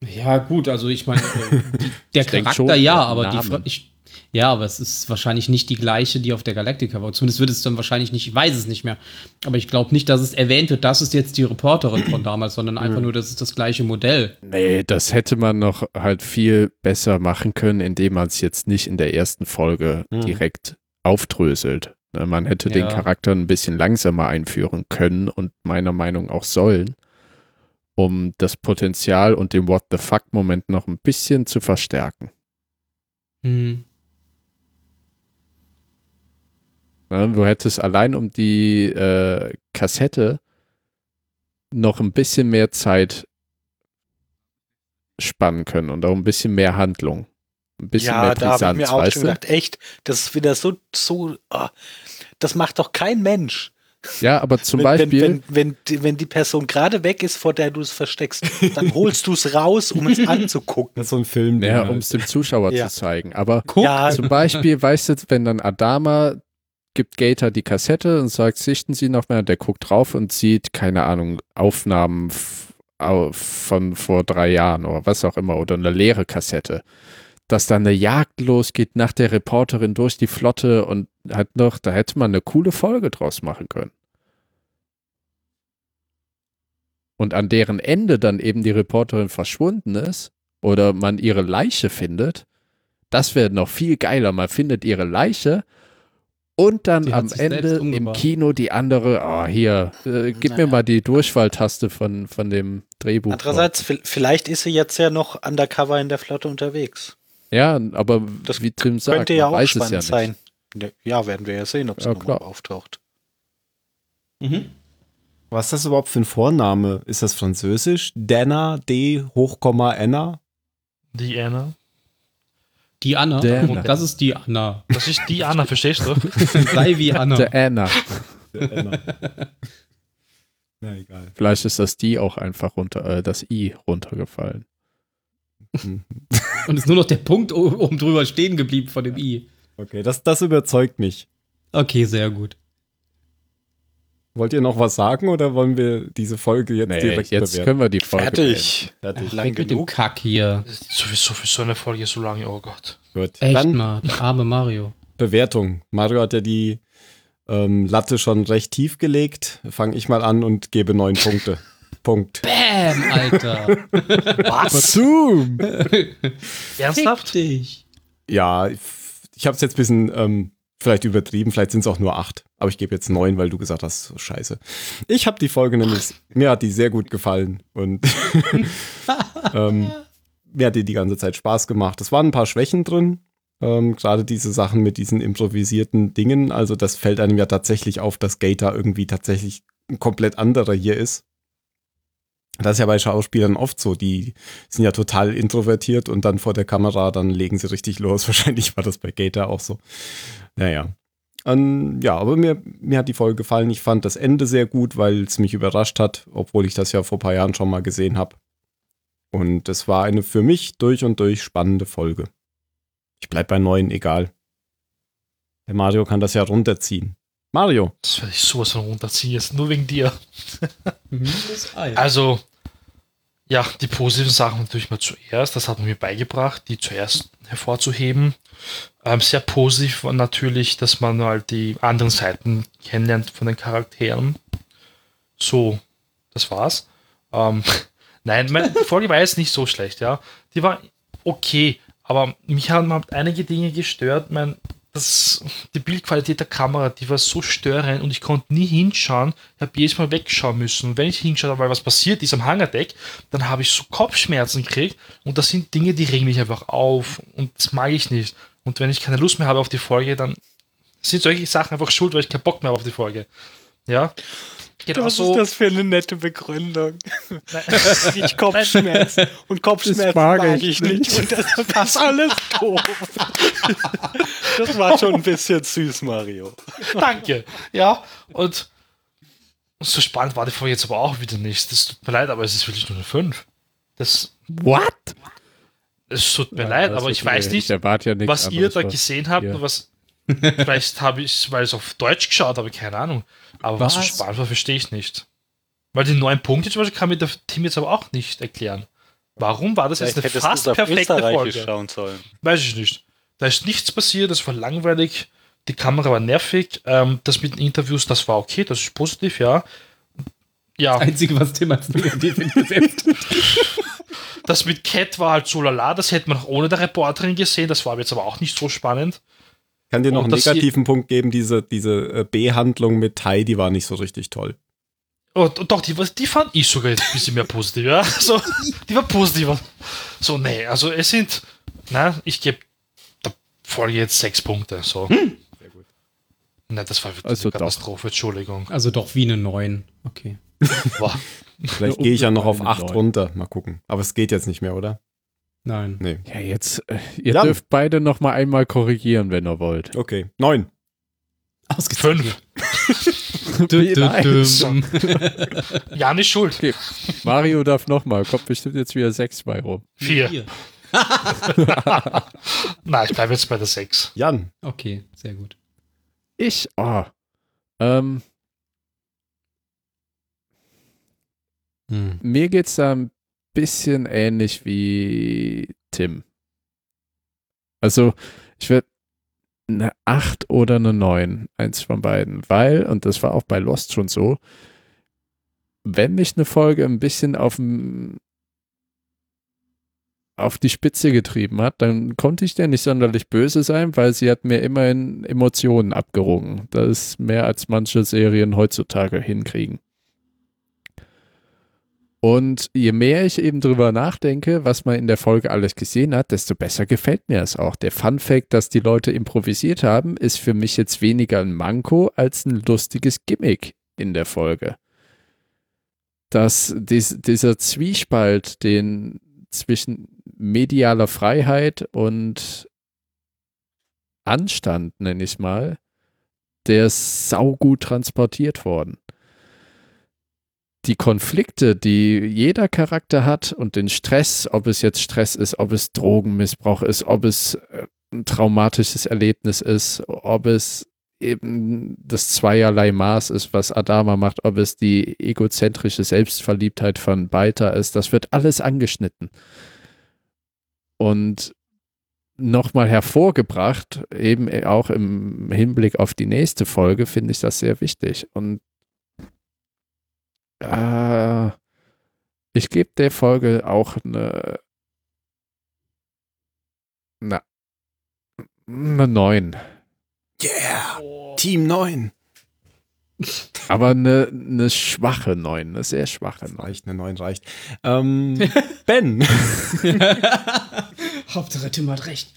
Ja, gut, also ich meine, äh, der Ich Charakter schon, ja, aber die. Fra- ich, ja, aber es ist wahrscheinlich nicht die gleiche, die auf der Galactica war. Zumindest wird es dann wahrscheinlich nicht, ich weiß es nicht mehr. Aber ich glaube nicht, dass es erwähnt wird, das ist jetzt die Reporterin von damals, sondern einfach nur, das ist das gleiche Modell. Nee, das hätte man noch halt viel besser machen können, indem man es jetzt nicht in der ersten Folge Hm. direkt aufdröselt. Ne, Man hätte den Ja. Charakter ein bisschen langsamer einführen können und meiner Meinung auch sollen, um das Potenzial und den What the fuck-Moment noch ein bisschen zu verstärken. Hm. Ne, Du hättest allein um die äh, Kassette noch ein bisschen mehr Zeit spannen können und auch ein bisschen mehr Handlung. Ein bisschen ja, mehr da habe ich Brisanz, mir auch schon gedacht, echt, das ist wieder so, so, ah, das macht doch kein Mensch. Ja, aber zum wenn, Beispiel, Wenn, wenn, wenn, die- wenn die Person gerade weg ist, vor der du es versteckst, dann holst du es raus, um es anzugucken. Das ist so ein Film. ja, der- um es dem Zuschauer Ja. zu zeigen. Aber Guck, Ja, zum Beispiel, weißt du, wenn dann Adama gibt Gator die Kassette und sagt, sichten Sie noch mehr, der guckt drauf und sieht, keine Ahnung, Aufnahmen von vor drei Jahren oder was auch immer oder eine leere Kassette. Dass dann eine Jagd losgeht nach der Reporterin durch die Flotte und halt noch, da hätte man eine coole Folge draus machen können. Und an deren Ende dann eben die Reporterin verschwunden ist oder man ihre Leiche findet, das wäre noch viel geiler. Man findet ihre Leiche Und dann am Ende im. Kino die andere, oh hier, äh, gib mir Naja. mal die Durchfalltaste von, von dem Drehbuch. Andererseits, vi- vielleicht ist sie jetzt ja noch undercover in der Flotte unterwegs. Ja, aber Das wie Tim sagt, Könnte ja man auch weiß es spannend ja nicht. sein. Ja, werden wir ja sehen, ob sie Ja, nochmal auftaucht. Mhm. Was ist das überhaupt für ein Vorname? Ist das französisch? Dana, D, Hochkomma, Anna? Die Anna. Die Anna. Anna. Das ist die Anna. Das ist die Anna, verstehst du? Sei wie Anna. Der Anna. Der Anna. Na egal. Vielleicht ist das die auch einfach runter, äh, das I runtergefallen. Und ist nur noch der Punkt oben drüber stehen geblieben von dem I. Okay, das, das überzeugt mich. Okay, sehr gut. Wollt ihr noch was sagen oder wollen wir diese Folge jetzt Nee, direkt jetzt bewerten? können wir die Folge Fertig. Fertig. Lang mit dem. Kack hier. Sowieso für so eine Folge so lange, oh Gott. Gut. Echt Dann mal, der arme Mario. Bewertung. Mario hat ja die ähm, Latte schon recht tief gelegt. Fange ich mal an und gebe neun Punkte. Punkt. Bäm, Alter. Was? Zoom! Ernsthaft? Ja, ich, ich habe es jetzt ein bisschen ähm, vielleicht übertrieben. Vielleicht sind es auch nur acht. Aber ich gebe jetzt neun, weil du gesagt hast, so scheiße. Ich habe die Folge nämlich, mir hat die sehr gut gefallen. Und ähm, mir hat die die ganze Zeit Spaß gemacht. Es waren ein paar Schwächen drin. Ähm, Gerade diese Sachen mit diesen improvisierten Dingen. Also das fällt einem ja tatsächlich auf, dass Gator irgendwie tatsächlich ein komplett anderer hier ist. Das ist ja bei Schauspielern oft so. Die sind ja total introvertiert und dann vor der Kamera, dann legen sie richtig los. Wahrscheinlich war das bei Gator auch so. Naja. Ähm, ja, aber mir, mir hat die Folge gefallen. Ich fand das Ende sehr gut, weil es mich überrascht hat, obwohl ich das ja vor ein paar Jahren schon mal gesehen habe. Und es war eine für mich durch und durch spannende Folge. Ich bleib bei neun, egal. Der Mario kann das ja runterziehen. Mario. Das werde ich sowas von runterziehen, jetzt nur wegen dir. Das Ei. Also, ja, die positiven Sachen natürlich mal zuerst. Das hat man mir beigebracht, die zuerst hervorzuheben. Ähm, sehr positiv war natürlich, dass man halt die anderen Seiten kennenlernt von den Charakteren. So, das war's. Ähm, nein, meine die Folge war jetzt nicht so schlecht, ja. Die war okay, aber mich haben halt einige Dinge gestört. Mein, das, die Bildqualität der Kamera, die war so störend und ich konnte nie hinschauen. Ich habe jedes Mal wegschauen müssen. Und wenn ich hingeschaut habe, weil was passiert ist am Hangardeck, dann habe ich so Kopfschmerzen gekriegt. Und das sind Dinge, die regen mich einfach auf. Und das mag ich nicht. Und wenn ich keine Lust mehr habe auf die Folge, dann sind solche Sachen einfach schuld, weil ich keinen Bock mehr habe auf die Folge. Ja. Genau Was so. ist das für eine nette Begründung? Nein. Ich Kopfschmerzen. Und Kopfschmerzen mag mag, ich ich nicht. Und das, das ist alles doof. Das war schon ein bisschen süß, Mario. Danke. Ja, und so spannend war die Folge jetzt aber auch wieder nicht. Das tut mir leid, aber es ist wirklich nur eine 5. Das, What? es tut mir leid, aber ich weiß nicht, Ich ja nichts was ihr da gesehen habt Ja. und was. Vielleicht habe ich, weil ich es auf Deutsch geschaut habe, keine Ahnung. Aber was, so Was? spannend war, verstehe ich nicht. Weil die neun Punkte zum Beispiel kann mir der Team jetzt aber auch nicht erklären. Warum war das jetzt Vielleicht eine hättest du fast perfekte Folge? schauen sollen. Weiß ich nicht. Da ist nichts passiert, das war langweilig, die Kamera war nervig, ähm, das mit den Interviews, das war okay, das ist positiv, ja. Ja, Einzige, was Tim als negativ hingesetzt hat. das mit Cat war halt so lala, das hätte man auch ohne der Reporterin gesehen, das war jetzt aber auch nicht so spannend. Kann dir noch einen negativen Punkt geben, diese, diese äh, B-Handlung mit Tai, die war nicht so richtig toll. Oh, doch, die, die fand ich sogar jetzt ein bisschen mehr positiv, ja. So, die war positiver. So, nee, also es sind, na, ich gebe der Folge jetzt sechs Punkte, so. Sehr gut. Ne, das war wirklich Also eine doch. Katastrophe, Entschuldigung. Also doch wie eine 9. Okay. Vielleicht gehe ich ja noch auf unbefallene 8 Neun. runter. Mal gucken. Aber es geht jetzt nicht mehr, oder? Nein. Nee. Ja, jetzt, äh, ihr Jan. dürft beide noch mal einmal korrigieren, wenn ihr wollt. Okay. 9. Ausgezeichnet. Fünf. Düm, Nice. düm. Jan ist schuld. Mario darf noch mal, kommt bestimmt jetzt wieder sechs bei rum. Vier. Vier. Nein, ich bleibe jetzt bei der sechs. Jan. Okay, sehr gut. Ich, oh, ähm, Hm. mir geht's da ein bisschen ähnlich wie Tim. Also, ich würde eine 8 oder eine 9, eins von beiden, weil, und das war auch bei Lost schon so, wenn mich eine Folge ein bisschen auf auf die Spitze getrieben hat, dann konnte ich der nicht sonderlich böse sein, weil sie hat mir immerhin Emotionen abgerungen. Das ist mehr als manche Serien heutzutage hinkriegen. Und je mehr ich eben drüber nachdenke, was man in der Folge alles gesehen hat, desto besser gefällt mir es auch. Der Fun Fact, dass die Leute improvisiert haben, ist für mich jetzt weniger ein Manko als ein lustiges Gimmick in der Folge. Dass dies, dieser Zwiespalt, den zwischen medialer Freiheit und Anstand, nenne ich mal, der ist saugut transportiert worden die Konflikte, die jeder Charakter hat und den Stress, ob es jetzt Stress ist, ob es Drogenmissbrauch ist, ob es äh, ein traumatisches Erlebnis ist, ob es eben das zweierlei Maß ist, was Adama macht, ob es die egozentrische Selbstverliebtheit von Balta ist, das wird alles angeschnitten. Und nochmal hervorgebracht, eben auch im Hinblick auf die nächste Folge, finde ich das sehr wichtig. Und äh, ich gebe der Folge auch eine. Na. Eine 9. Yeah! Team 9. Aber eine, eine schwache 9, eine sehr schwache 9. Reicht, eine 9 reicht. Ähm, ben. Hauptsache Tim hat recht.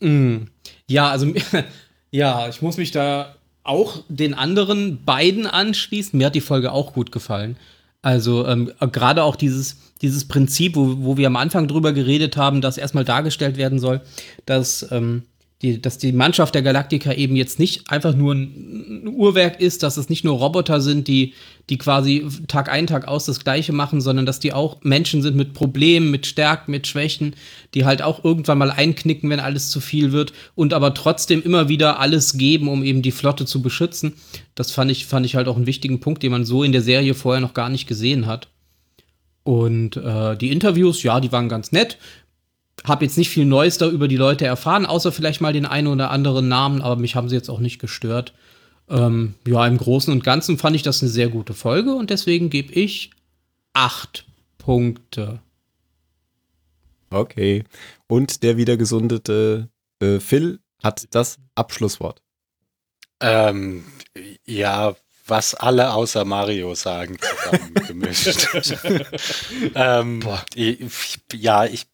Mm. Ja, also ja, ich muss mich da auch den anderen beiden anschließen. Mir hat die Folge auch gut gefallen. Also ähm, gerade auch dieses, dieses Prinzip, wo, wo wir am Anfang drüber geredet haben, dass erstmal dargestellt werden soll, dass ähm, die, dass die Mannschaft der Galaktiker eben jetzt nicht einfach nur ein Uhrwerk ist, dass es nicht nur Roboter sind, die, die quasi Tag ein, Tag aus das Gleiche machen, sondern dass die auch Menschen sind mit Problemen, mit Stärken, mit Schwächen, die halt auch irgendwann mal einknicken, wenn alles zu viel wird und aber trotzdem immer wieder alles geben, um eben die Flotte zu beschützen. Das fand ich, fand ich halt auch einen wichtigen Punkt, den man so in der Serie vorher noch gar nicht gesehen hat. Und äh, die Interviews, ja, die waren ganz nett habe jetzt nicht viel Neues da über die Leute erfahren, außer vielleicht mal den einen oder anderen Namen, aber mich haben sie jetzt auch nicht gestört. Ähm, ja, im Großen und Ganzen fand ich das eine sehr gute Folge und deswegen gebe ich acht Punkte. Okay. Und der wieder gesundete äh, Phil hat das Abschlusswort. Ähm, ja, was alle außer Mario sagen, zusammengemischt. ähm, ja, ich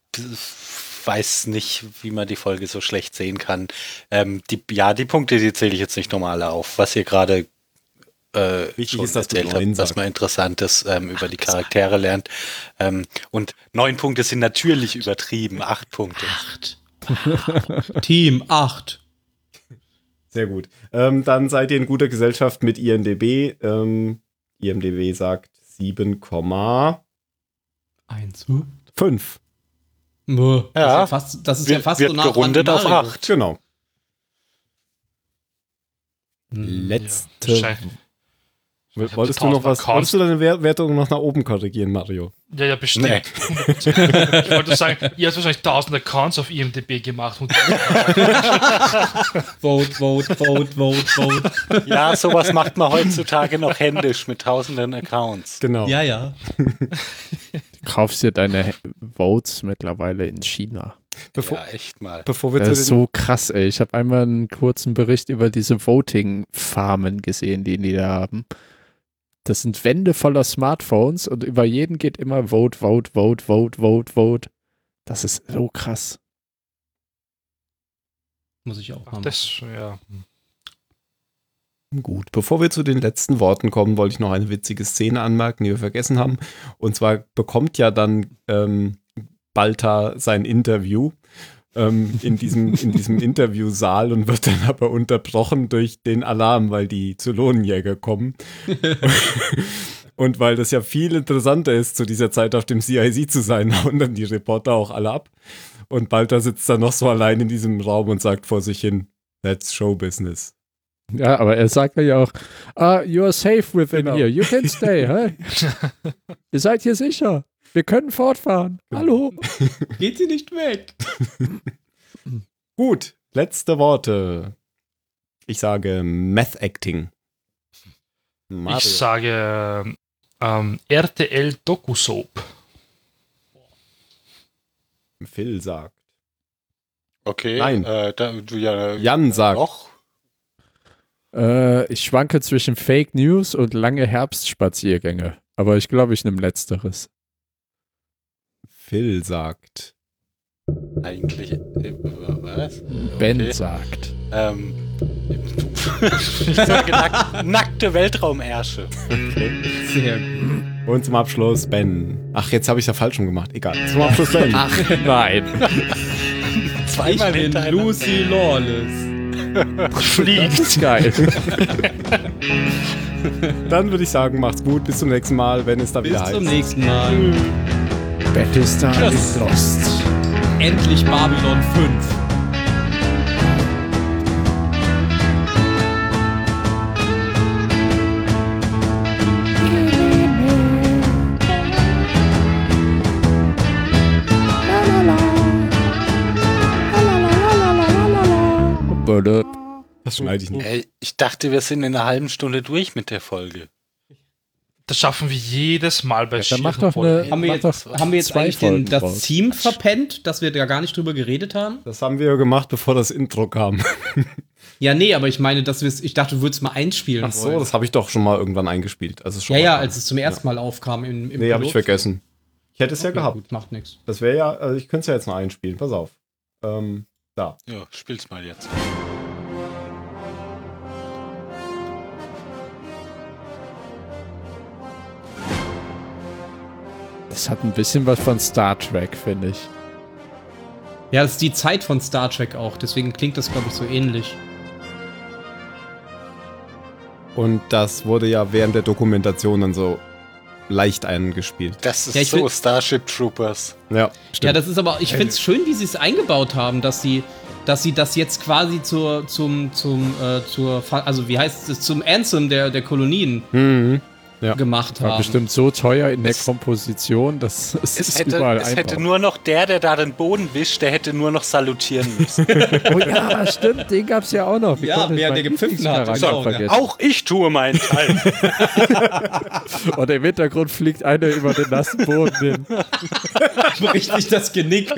weiß nicht, wie man die Folge so schlecht sehen kann. Ähm, die, ja, die Punkte, die zähle ich jetzt nicht normal auf. Was ihr gerade äh, Wichtig ist, dass erzählt habt, was man Interessantes ähm, über die Charaktere lernt. Ähm, und neun Punkte sind natürlich übertrieben. Acht Punkte. Acht. Team acht. Sehr gut. Ähm, dann seid ihr in guter Gesellschaft mit IMDB. Ähm, IMDB sagt 7,1. 5. Ja, das ist ja fast, das ist wird, ja fast wird so nah gerundet auf Mario. 8. Genau. Hm. Letzte. Ja, wolltest du noch was? Wolltest du deine Wer- Wertung noch nach oben korrigieren, Mario? Ja, ja, bestimmt. Nee. ich wollte sagen, ihr habt wahrscheinlich 1000 Accounts auf IMDb gemacht. Und Vote, vote, vote, vote, vote. Ja, sowas macht man heutzutage noch händisch mit tausenden Accounts. Genau. Ja, ja. Du kaufst dir deine Votes mittlerweile in China. Bevor, Ja, echt mal. bevor wir Das ist so krass, ey. Ich habe einmal einen kurzen Bericht über diese Voting-Farmen gesehen, die die da haben. Das sind Wände voller Smartphones und über jeden geht immer Vote, Vote, Vote, Vote, Vote, Vote. Das ist so krass. Muss ich auch mal machen. das, ja. Gut, bevor wir zu den letzten Worten kommen, wollte ich noch eine witzige Szene anmerken, die wir vergessen haben. Und zwar bekommt ja dann ähm, Balta sein Interview ähm, in diesem, in diesem Interviewsaal und wird dann aber unterbrochen durch den Alarm, weil die Zylonenjäger kommen. und weil das ja viel interessanter ist, zu dieser Zeit auf dem CIC zu sein, hauen dann die Reporter auch alle ab. Und Balta sitzt dann noch so allein in diesem Raum und sagt vor sich hin, that's show business. Ja, aber er sagt ja auch, ah, you are safe within Genau. here. You can stay, hä? Ihr seid hier sicher. Wir können fortfahren. Hallo. Geht sie nicht weg? Gut, letzte Worte. Ich sage Meth Acting. Mario. Ich sage ähm, RTL Doku Soap. Phil sagt. Okay. Nein. Äh, da, du ja. Jan sagt. Doch. Äh, ich schwanke zwischen Fake News und lange Herbstspaziergänge. Aber ich glaube, ich nehme letzteres. Phil sagt. Eigentlich. Äh, was? Ben Okay. sagt. Ähm. ich sage nack nackte Weltraumärsche. Sehr gut. Und zum Abschluss Ben. Ach, jetzt habe ich ja falsch gemacht. Egal. Zum Abschluss Ben. Ach nein. Zweimal ich bin. Lucy Lawless. Fliegt. Geil. Dann würde ich sagen, macht's gut. Bis zum nächsten Mal, wenn es da Bis wieder zum heißt. nächsten Mal. Battlestar ist lost. Endlich Babylon 5. Blöd. Das schneide ich nicht. Ey, ich dachte, wir sind in einer halben Stunde durch mit der Folge. Das schaffen wir jedes Mal bei Ja, dann mach doch eine-. Haben wir Mach jetzt, doch haben wir jetzt zwei eigentlich den, Folgen das draus. Team verpennt, dass wir da gar nicht drüber geredet haben? Das haben wir gemacht, bevor das Intro kam. Ja, nee, aber ich meine, dass wir ich dachte, du würdest mal einspielen Ach so, wollen. das habe ich doch schon mal irgendwann eingespielt. Also schon ja, mal ja, dran. als es zum ersten Mal aufkam im, im Nee, habe ich Pilot. vergessen. Ich hätte es ja Okay, gehabt. Gut, macht nichts. Das wäre ja, also ich könnte es ja jetzt noch einspielen. Pass auf. Ähm, da. Ja, spiel's mal jetzt. Das hat ein bisschen was von Star Trek, finde ich. Ja, das ist die Zeit von Star Trek auch, deswegen klingt das, glaube ich, so ähnlich. Und das wurde ja während der Dokumentation dann so leicht eingespielt. Das ist Ja, so Starship Troopers. Ja, Ja, stimmt. das ist aber, ich finde es schön, wie sie es eingebaut haben, dass sie, dass sie das jetzt quasi zur, zum, zum, äh, zur, also wie heißt es, zum Anthem der, der Kolonien mhm. Ja. gemacht War haben. bestimmt so teuer in der Es- Komposition, dass es, Es ist hätte, überall es einfach. hätte nur noch der, der da den Boden wischt, der hätte nur noch salutieren müssen. oh ja, stimmt, den gab es ja auch noch. Wie Ja, wer der gepfiffen hat, genau, der- vergessen? Auch ich tue meinen Teil. Und im Hintergrund fliegt einer über den nassen Boden hin. bricht sich das Genick.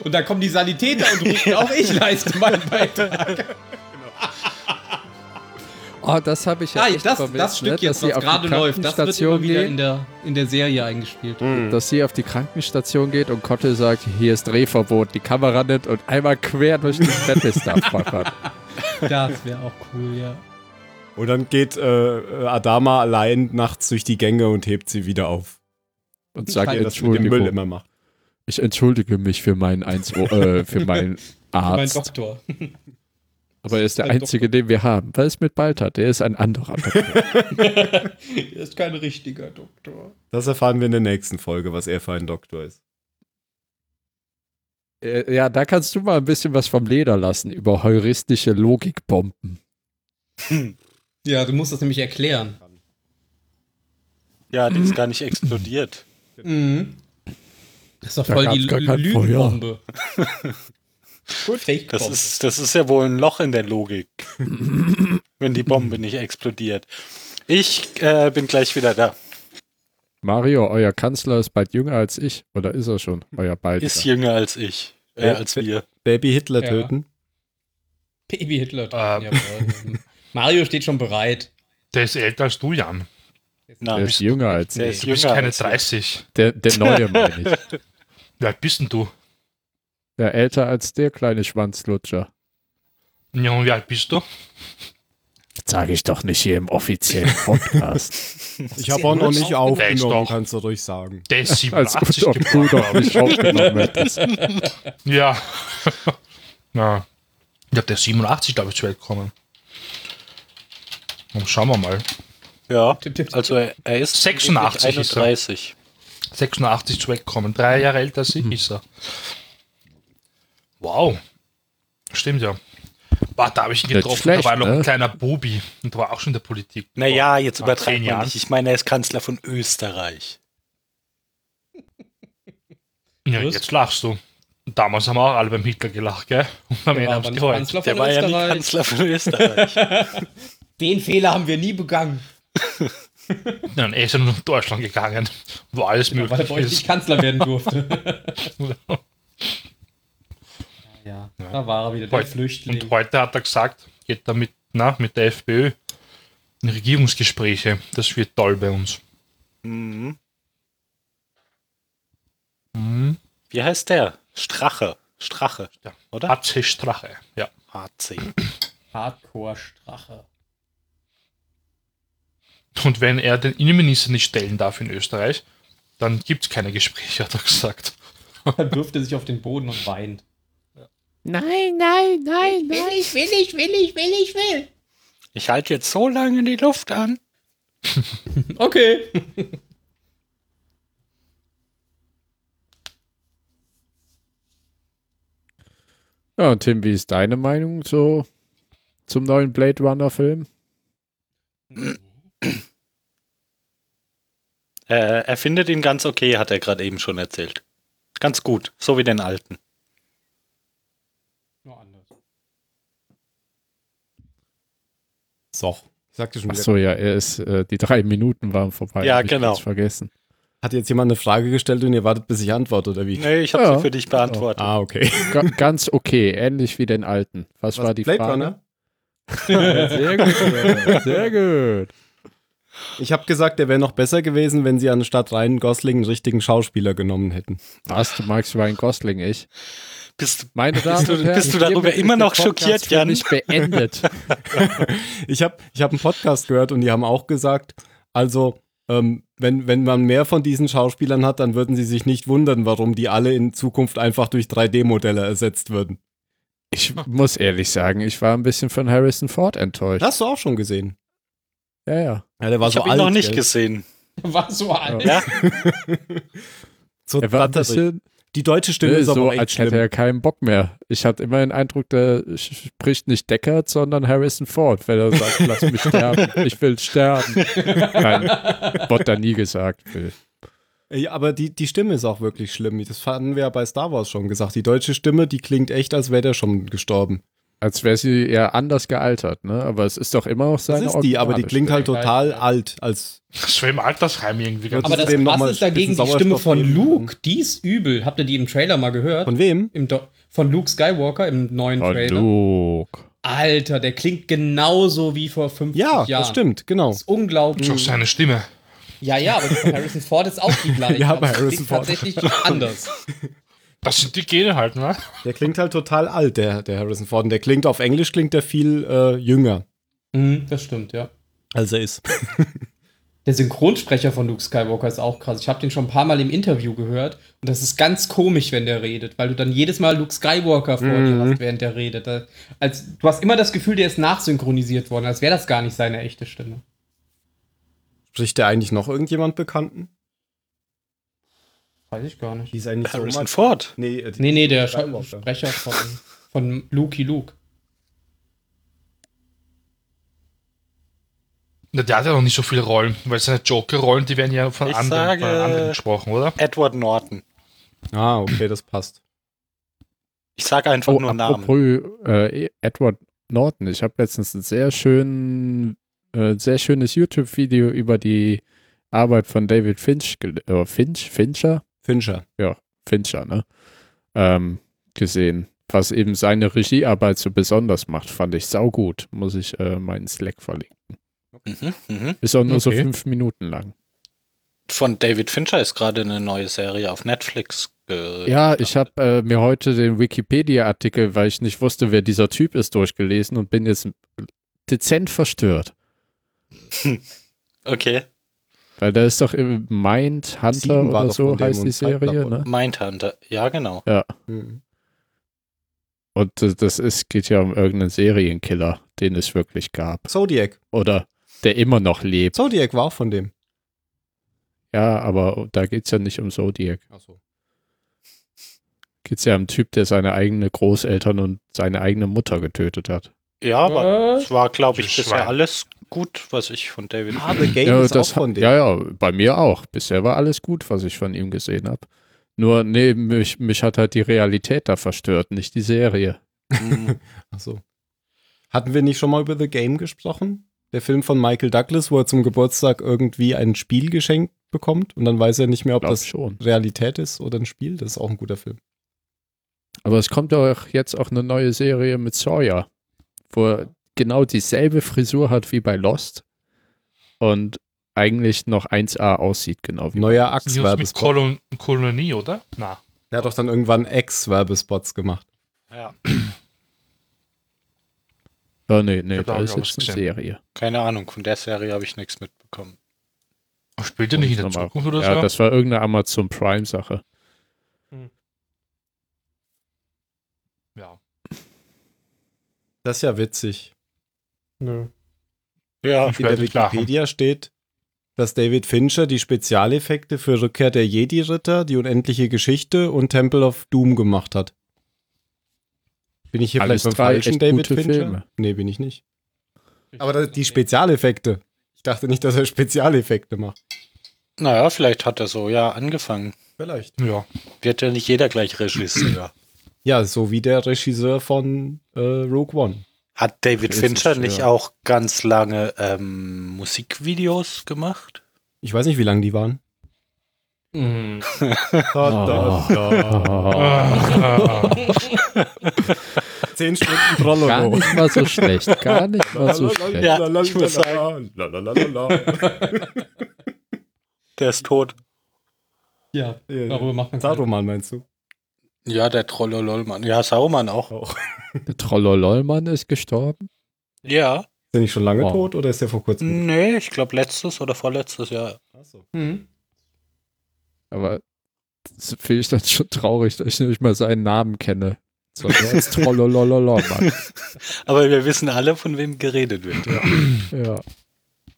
Und dann kommen die Sanitäter und rufen, auch ich leiste meinen Beitrag. Oh, das habe ich ja Ah, echt das, vermisst, das Stück ne? jetzt, dass sie was auf die gerade läuft, das wird Krankenstation immer wieder gehen, in der, in der Serie eingespielt. dass sie auf die Krankenstation geht und Kotte sagt, hier ist Drehverbot, die Kamera nimmt und einmal quer durch den Battlestar fackert. Das wäre auch cool, ja. Und dann geht äh, Adama allein nachts durch die Gänge und hebt sie wieder auf. Und sagt, Wie er das mit dem Müll immer macht. ich entschuldige mich für meinen, Eins äh, für meinen Mein Arzt. Doktor. Aber er ist der einzige, den wir haben. Was ist mit Balta? Der ist ein anderer. Doktor. Er ist kein richtiger Doktor. Das erfahren wir in der nächsten Folge, was er für ein Doktor ist. Äh, ja, da kannst du mal ein bisschen was vom Leder lassen über heuristische Logikbomben. Ja, du musst das nämlich erklären. Ja, die ist gar nicht explodiert. Mhm. Das ist doch Da voll die Lügenbombe. Gut, Fake Das ist, das ist ja wohl ein Loch in der Logik, wenn die Bombe nicht explodiert. Ich äh, bin gleich wieder da. Mario, euer Kanzler ist bald jünger als ich. Oder ist er schon? Euer bald. Ist jünger als ich. Äh, als wir. Baby Hitler Ja. töten. Baby Hitler. Ähm. Jawohl. Mario steht schon bereit. Der ist älter als du, Jan. Der Nein, ist jünger als Der ich. ist Du bist keine als wir. 30. Der, der neue meine ich. Wie alt bist denn du? Ja, älter als der kleine Schwanzlutscher. Ja, und wie alt bist du? Das sage ich doch nicht hier im offiziellen Podcast. Ich habe auch noch nicht Der aufgenommen, doch- kannst du ruhig sagen. Der ist als 87 ob du geboren. doch nicht aufgenommen hättest. Ja. ja. Ja, der ist 87, glaube ich, zur Welt gekommen. Und schauen wir mal. Ja, also er, ist 86 ist er. 31. 86 zur Welt gekommen. Drei Jahre älter als ich ist er. Wow. Stimmt ja. Boah, da habe ich ihn Nicht getroffen. schlecht, da war noch ne? ein kleiner Bubi. Und war auch schon in der Politik. Naja, jetzt man Jahren. nicht. Ich meine, er ist Kanzler von Österreich. Ja, Was? jetzt lachst du. Damals haben wir auch alle beim Hitler gelacht, gell? Und am Der Ende war haben sie nicht geheult. Kanzler Der von war ja nie Österreich. Kanzler von Österreich. Den Fehler haben wir nie begangen. Und er ist ja nur nach Deutschland gegangen. wo alles Genau, weil er möglich bei euch nicht ist. Kanzler werden durfte. ja, Ja. da war er wieder, der Flüchtling. Und heute hat er gesagt, geht er mit, na, mit der FPÖ in Regierungsgespräche. Das wird toll bei uns. Mhm. Mhm. Wie heißt der? Strache. Strache. Ja. Oder? HC Strache, ja. HC. Hardcore-Strache. Und wenn er den Innenminister nicht stellen darf in Österreich, dann gibt es keine Gespräche, hat er gesagt. Er wirft er sich auf den Boden und weint. Nein, nein, nein, Will ich, will ich, will ich, will ich, will. Ich halte jetzt so lange die Luft an. Okay. Ja, und Tim, wie ist deine Meinung so zum neuen Blade Runner Film? Äh, er findet ihn ganz okay, hat er gerade eben schon erzählt. Ganz gut, so wie den alten. Nur anders. So, ich sagte schon Ach so, ja, er ist, äh, die drei Minuten waren vorbei. Ja, hab ich genau. ganz vergessen. Hat jetzt jemand eine Frage gestellt und ihr wartet, bis ich antworte, oder wie? Nee, ich habe Ja. sie für dich beantwortet. Ah, okay. Ga ganz okay, ähnlich wie den alten. Was, war die Blade Frage? Runner? Sehr gut, sehr gut. Ich habe gesagt, der wäre noch besser gewesen, wenn sie anstatt Ryan Gosling einen richtigen Schauspieler genommen hätten. Was, du magst Ryan Gosling, ich? Bist, Meine Damen Bist du- und Herren, bist du darüber immer noch schockiert, Jan? mich beendet. Ich habe ich hab einen Podcast gehört und die haben auch gesagt, also ähm, wenn, wenn man mehr von diesen Schauspielern hat, dann würden sie sich nicht wundern, warum die alle in Zukunft einfach durch 3D-Modelle ersetzt würden. Ich muss ehrlich sagen, ich war ein bisschen von Harrison Ford enttäuscht. Hast du auch schon gesehen? Ja, ja. Ja, der war ich so habe ihn alt. noch nicht gell? gesehen. War so alt. Ja? So Er war ein bisschen Die deutsche Stimme ne, ist aber so, auch echt als schlimm. hätte er keinen Bock mehr. Ich hatte immer den Eindruck, der spricht nicht Deckard, sondern Harrison Ford, wenn er sagt, lass mich sterben, ich will sterben. Nein, wurde da nie gesagt. Will. Ja, aber die, die Stimme ist auch wirklich schlimm. Das hatten wir ja bei Star Wars schon gesagt. Die deutsche Stimme, die klingt echt, als wäre der schon gestorben. Als wäre sie eher anders gealtert, ne? Aber es ist doch immer noch Das seine ist die, aber die klingt halt total alt. Als Das im Altersheim irgendwie ganz Aber Aber das Krasse mal ist dagegen die Stimme von geben. Luke. Die ist übel. Habt ihr die im Trailer mal gehört? von wem? Im Do von Luke Skywalker im neuen Oh, Trailer. Luke. Alter, der klingt genauso wie vor 50 Ja, Jahren. das stimmt, genau. Das ist unglaublich. ist auch seine Stimme. Ja, ja, aber von Harrison Ford ist auch die gleiche. Ja, bei aber Harrison klingt Ford. tatsächlich anders. Das sind die Gene halt, ne? Der klingt halt total alt, der, der Harrison Ford. Und der klingt auf Englisch klingt der viel äh, jünger, Mhm, das stimmt, ja. als er ist. Der Synchronsprecher von Luke Skywalker ist auch krass. Ich habe den schon ein paar Mal im Interview gehört und das ist ganz komisch, wenn der redet, weil du dann jedes Mal Luke Skywalker vor dir hast, während der redet. Da, als, du hast immer das Gefühl, der ist nachsynchronisiert worden, als wäre das gar nicht seine echte Stimme. Spricht der eigentlich noch irgendjemand Bekannten? Weiß ich gar nicht. Die ist eigentlich so Harrison mal- Ford. Nee, äh, die- Nee, nee, der. Sprecher von, von Luki Luke. Na, Der hat ja noch nicht so viele Rollen, weil seine Joker-Rollen, die werden ja von Ich anderen, sage- von anderen gesprochen, oder? Edward Norton. Ah, okay, das passt. Ich sage einfach Oh, nur Namen. apropos äh, Edward Norton. Ich habe letztens ein sehr schön, äh, sehr schönes YouTube-Video über die Arbeit von David Finch, äh, Finch, Fincher, Fincher. Fincher, ne, ähm, gesehen. Was eben seine Regiearbeit so besonders macht, fand ich saugut. Muss ich äh, meinen Slack verlinken. Mhm, mhm. Ist auch nur so Okay. fünf Minuten lang. Von David Fincher ist gerade eine neue Serie auf Netflix. Ja, ich habe äh, mir heute den Wikipedia-Artikel, weil ich nicht wusste, wer dieser Typ ist, durchgelesen und bin jetzt dezent verstört. Okay. Weil da ist doch im Mind Hunter oder so heißt die Serie, oder? ne? Mindhunter. Ja, genau. Mhm. Und das ist, geht ja um irgendeinen Serienkiller, den es wirklich gab. Zodiac. Oder der immer noch lebt. Zodiac war auch von dem. Ja, aber da geht es ja nicht um Zodiac. Achso. Geht es ja um einen Typ, der seine eigenen Großeltern und seine eigene Mutter getötet hat. Ja, aber es war, glaube ich, bisher alles gut, was ich von David Ah, The Game Ja, ist das, auch von dem. ja, ja, bei mir auch. Bisher war alles gut, was ich von ihm gesehen habe. Nur, nee, mich, mich hat halt die Realität da verstört, nicht die Serie. Mhm. Achso. Hatten wir nicht schon mal über The Game gesprochen? Der Film von Michael Douglas, wo er zum Geburtstag irgendwie ein Spiel geschenkt bekommt und dann weiß er nicht mehr, ob Glaub das schon. Realität ist oder ein Spiel. Das ist auch ein guter Film. Aber es kommt doch jetzt auch eine neue Serie mit Sawyer, wo er genau dieselbe Frisur hat wie bei Lost und eigentlich noch 1A aussieht, genau wie Neuer Das Axe-Werbespot. Kolon Kolonie, oder? Na. Er hat doch dann irgendwann Ex-Werbespots gemacht. Ja, Oh, nee, nee, hab da da auch ist jetzt eine. Serie. keine Ahnung, von der Serie habe ich nichts mitbekommen. Spielt ihr nicht in der. Zukunft oder Ja, so? das war irgendeine Amazon Prime-Sache. ja. Das ist ja witzig. Nö. Ja, In der nicht lachen. Wikipedia steht, dass David Fincher die Spezialeffekte für Rückkehr der Jedi-Ritter, die unendliche Geschichte und Temple of Doom gemacht hat. Bin ich hier Alles vielleicht beim falschen David Fincher? Filme. Nee, bin ich nicht. Aber die Spezialeffekte. Ich dachte nicht, dass er Spezialeffekte macht. naja, vielleicht hat er so ja angefangen. Vielleicht. Ja. Wird ja nicht jeder gleich Regisseur. Ja, so wie der Regisseur von äh, Rogue One. Hat David Fincher nicht auch ganz lange ähm, Musikvideos gemacht? Ich weiß nicht, wie lang die waren. Mhm. Ah. Zehn Stunden Gar Prologo. nicht mal so schlecht, gar nicht mal so schlecht. Ja, ich muss sagen. Der ist tot. Ja, darüber macht man Saruman meinst du? Ja, der Trollololmann. Ja, Saumann auch. Auch. Der Trollololmann ist gestorben. Ja. Ist der nicht schon lange Wow. tot oder ist der vor kurzem? Nee, ich glaube letztes oder vorletztes Jahr. Achso. Mhm. Aber das finde ich dann schon traurig, dass ich nicht mal seinen Namen kenne. Sondern er ist Trollololololmann. Aber wir wissen alle, von wem geredet wird. Ja. Ja.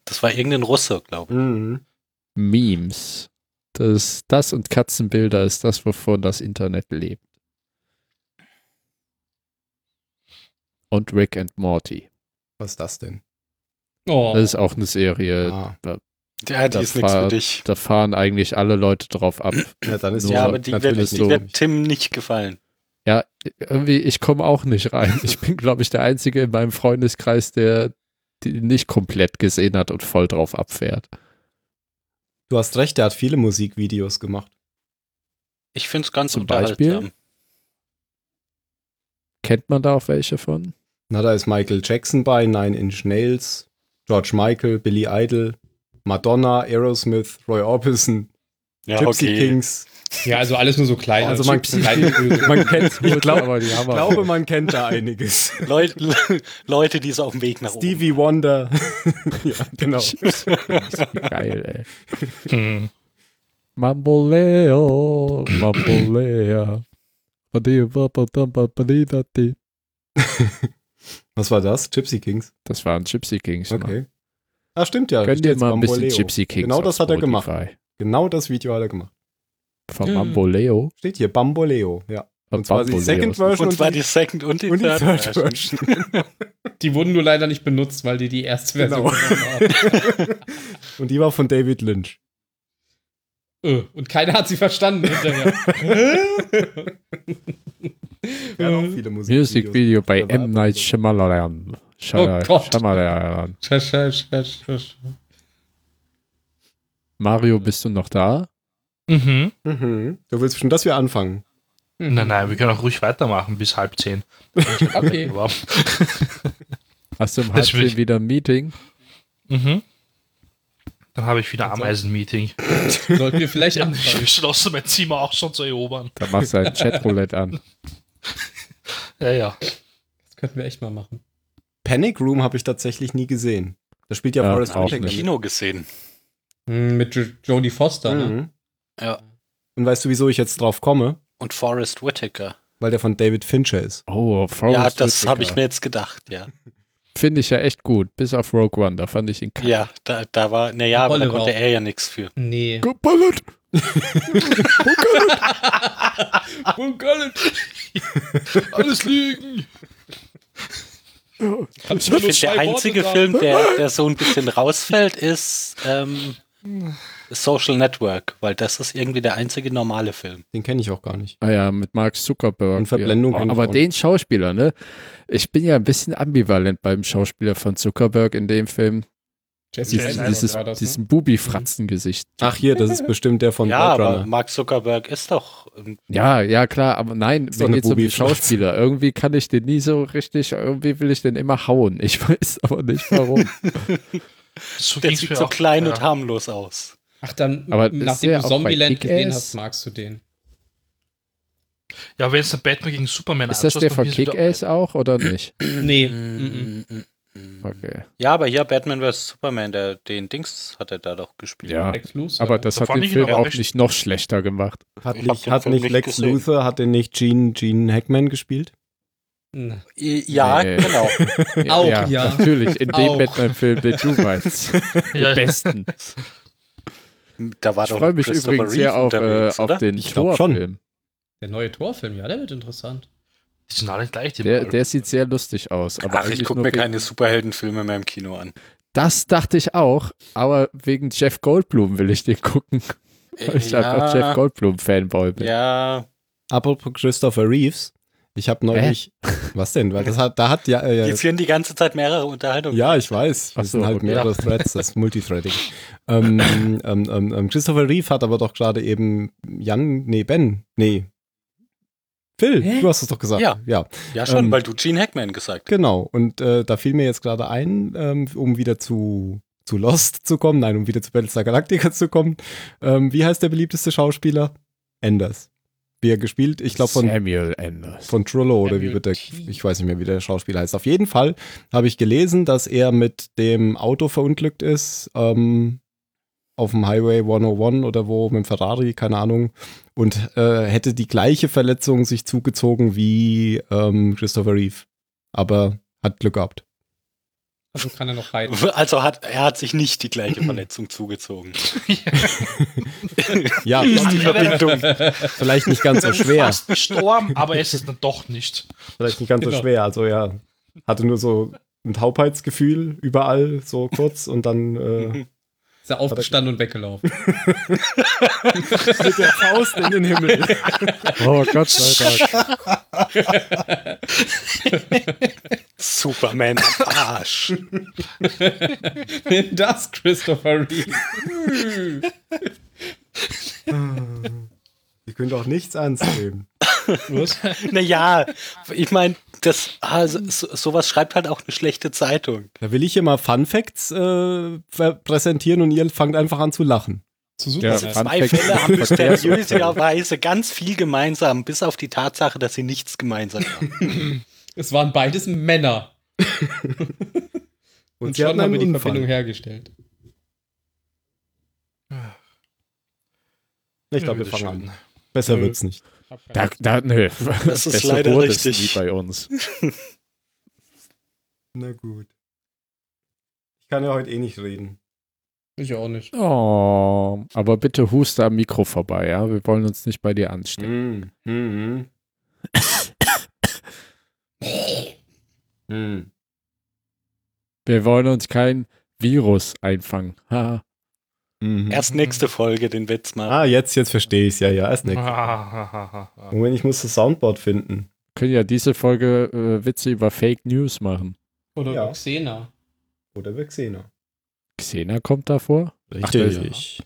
Das war irgendein Russe, glaube ich. Mhm. Memes. Das, das und Katzenbilder ist das, wovon das Internet lebt. Und Rick and Morty. Was ist das denn? Oh. Das ist auch eine Serie. Ah. Ja, die ist nichts für dich. Da fahren eigentlich alle Leute drauf ab. Ja, dann ist Nur Ja, aber die wird, natürlich so- wird Tim nicht gefallen. Ja, irgendwie, ich komme auch nicht rein. Ich bin, glaube ich, der Einzige in meinem Freundeskreis, der die nicht komplett gesehen hat und voll drauf abfährt. Du hast recht, der hat viele Musikvideos gemacht. Ich finde es ganz Zum Beispiel? Kennt man da auch welche von? Na, da ist Michael Jackson bei, Nine Inch Nails, George Michael, Billy Idol, Madonna, Aerosmith, Roy Orbison, Ja, Gypsy okay. Kings. Ja, also alles nur so klein. Also man, kleine man kennt, ich glaub, aber die haben glaube, man kennt da einiges. Leute, Leute, die so auf dem Weg nach oben. Stevie Wonder. ja, genau. Geil, ey. Hm. Mamboleo, Mambolea. Was war das? Gypsy Kings. Das waren Gypsy Kings. Mann. Okay. Ah, stimmt ja. Könnt ihr jetzt mal ein bisschen. Gypsy Kings Genau das hat er gemacht. Spotify. Genau das Video hat er gemacht. Von Mhm. Mamboleo. Steht hier Bamboleo, ja. Und zwar die Bamboleo. Second Version Und zwar die Second und die, und die Third, Third Version. Version. Die wurden nur leider nicht benutzt, weil die die erste Version Genau. genommen haben. Und die war von David Lynch. Äh, Und keiner hat sie verstanden hinterher. Ja, noch viele Musikvideos. Music Video bei M. Night so. Shyamalan. Sh Oh Gott. Shyamalan. Mario, bist du noch da? Mhm. Mhm. Du willst schon, dass wir anfangen. Nein, nein, wir können auch ruhig weitermachen bis halb zehn. Okay. Hast du will Halbzeit ich- wieder ein Meeting? mhm. Dann habe ich wieder Ameisen-Meeting. Sollten wir vielleicht Ich anfangen. beschlossen, mein Zimmer auch schon zu erobern. Da machst du ein Chatroulette an. Ja, ja. Das könnten wir echt mal machen. Panic Room habe ich tatsächlich nie gesehen. Da spielt ja, Ja, Forrest auch Hab ich im Whitaker. Kino gesehen. Hm, Mit Jo- Jodie Foster, ne? Ja. Und weißt du, wieso ich jetzt drauf komme? Und Forrest Whitaker. Weil der von David Fincher ist. Oh, Forrest ja, das Whitaker. habe ich mir jetzt gedacht, ja. Finde ich ja echt gut. Bis auf Rogue One, da fand ich ihn kacke. Ja, da, da war, naja, aber da konnte er ja nichts für. Nee. Geballert! Alles liegen! Ich finde, der einzige Film, der, der so ein bisschen rausfällt, ist ähm, Social Network, weil das ist irgendwie der einzige normale Film. Den kenne ich auch gar nicht. Ah ja, mit Mark Zuckerberg. Und Verblendung Ja. Aber den Schauspieler, ne? Ich bin ja ein bisschen ambivalent beim Schauspieler von Zuckerberg in dem Film. Jesse Allen dieses, war das, ne? diesen Bubi-Fratzen-Gesicht. Ach hier, das ist bestimmt der von ja, aber. Mark Zuckerberg ist doch. ähm, Ja, ja, klar, aber nein, mir eine geht's um den. Schauspieler. Irgendwie kann ich den nie so richtig, irgendwie will ich den immer hauen. Ich weiß aber nicht warum. So Der sieht so auch. klein ja. und harmlos aus. Ach, dann, Aber ist nachdem du Zombieland gesehen hast, magst du den. Ja, wenn es der Batman gegen Superman Ist das anschaust, der von Kick-Ass auch oder nicht? Nee. Mm, mm, mm. Okay. Ja, aber hier Batman vs. Superman, der, den Dings hat er da doch gespielt. Ja, Lex Luthor. aber das Da hat den Film auch nicht noch schlechter gemacht. Hat nicht, hat nicht Lex gesehen. Luthor, hat den nicht Gene, Gene Hackman gespielt? Ja, Nee. genau. Auch, ja. Natürlich, in dem. Batman-Film, den du meinst. Ja, Den besten. Da war Ich freue mich übrigens sehr auf, äh, auf den. Torfilm. Der neue Torfilm, ja, der wird interessant. die sind alle gleich. Der, der sieht sehr lustig aus. Aber Ach, ich gucke mir keine Superheldenfilme mehr im Kino an. Das dachte ich auch, aber wegen Jeff Goldblum will ich den gucken. Weil ich einfach Jeff Goldblum-Fanboy bin. Ja, Apropos Christopher Reeves. Ich habe neulich. Was denn? Weil das hat, da hat ja. Äh, die führen die ganze Zeit mehrere Unterhaltungen. ja, ich weiß. Das so, sind halt mehrere Threads, das ist Multithreading. ähm, ähm, ähm, ähm, Christopher Reeve hat aber doch gerade eben Jan, nee, Ben, nee. Phil, Hä? du hast es doch gesagt. Ja. ja. Ja, schon, Ähm, weil du Gene Hackman gesagt hast. Genau, und äh, da fiel mir jetzt gerade ein, ähm, um wieder zu, zu Lost zu kommen, nein, um wieder zu Battlestar Galactica zu kommen. Ähm, wie heißt der beliebteste Schauspieler? Anders. Wie er gespielt? Ich glaube von, Samuel Anders. von Trullo oder wie wird der, ich weiß nicht mehr, wie der Schauspieler heißt. Auf jeden Fall habe ich gelesen, dass er mit dem Auto verunglückt ist, ähm, auf dem Highway 101 oder wo, mit dem Ferrari, keine Ahnung, und äh, hätte die gleiche Verletzung sich zugezogen wie ähm, Christopher Reeve. Aber hat Glück gehabt. Also kann er noch reiten. Also hat er hat sich nicht die gleiche Verletzung zugezogen. Ja, Ist die Verbindung. vielleicht nicht ganz so schwer. Fast gestorben, aber es ist dann doch nicht. Vielleicht nicht ganz so Genau. schwer. Also ja, hatte nur so ein Taubheitsgefühl überall, so kurz und dann äh, Ist er aufgestanden und weggelaufen. mit der Faust in den Himmel. Oh Gott sei Dank. Superman am Arsch. das Christopher Reeve. Die können doch nichts ernst nehmen. Was? Naja, ich meine, das also, so, sowas schreibt halt auch eine schlechte Zeitung. Da will ich hier mal Fun Facts äh, präsentieren und ihr fangt einfach an zu lachen. Zu Ja, super. Fun Zwei Fälle haben mysteriöserweise ganz viel gemeinsam, bis auf die Tatsache, dass sie nichts gemeinsam haben. es waren beides Männer. Und, Und sie schon haben wir die Unfall. Verbindung hergestellt. Ich glaube, wir Ja, fangen an. Besser Nö. wird's nicht. Da, da, nö. Das ist Besser leider es richtig. nie bei uns. Na gut. Ich kann ja heute eh nicht reden. Ich auch nicht. Oh, aber bitte huste am Mikro vorbei, ja? Wir wollen uns nicht bei dir anstecken. Hm, hm, hm. Hm. Wir wollen uns kein Virus einfangen. Ha. Mhm. Erst nächste Folge den Witz machen. Ah, jetzt, jetzt verstehe ich es. Ja, ja, erst. Ah, Moment, ich muss das Soundboard finden. können ja diese Folge äh, Witze über Fake News machen. Oder Ja. Xena. Oder Vexena. Xena kommt davor? Richtig.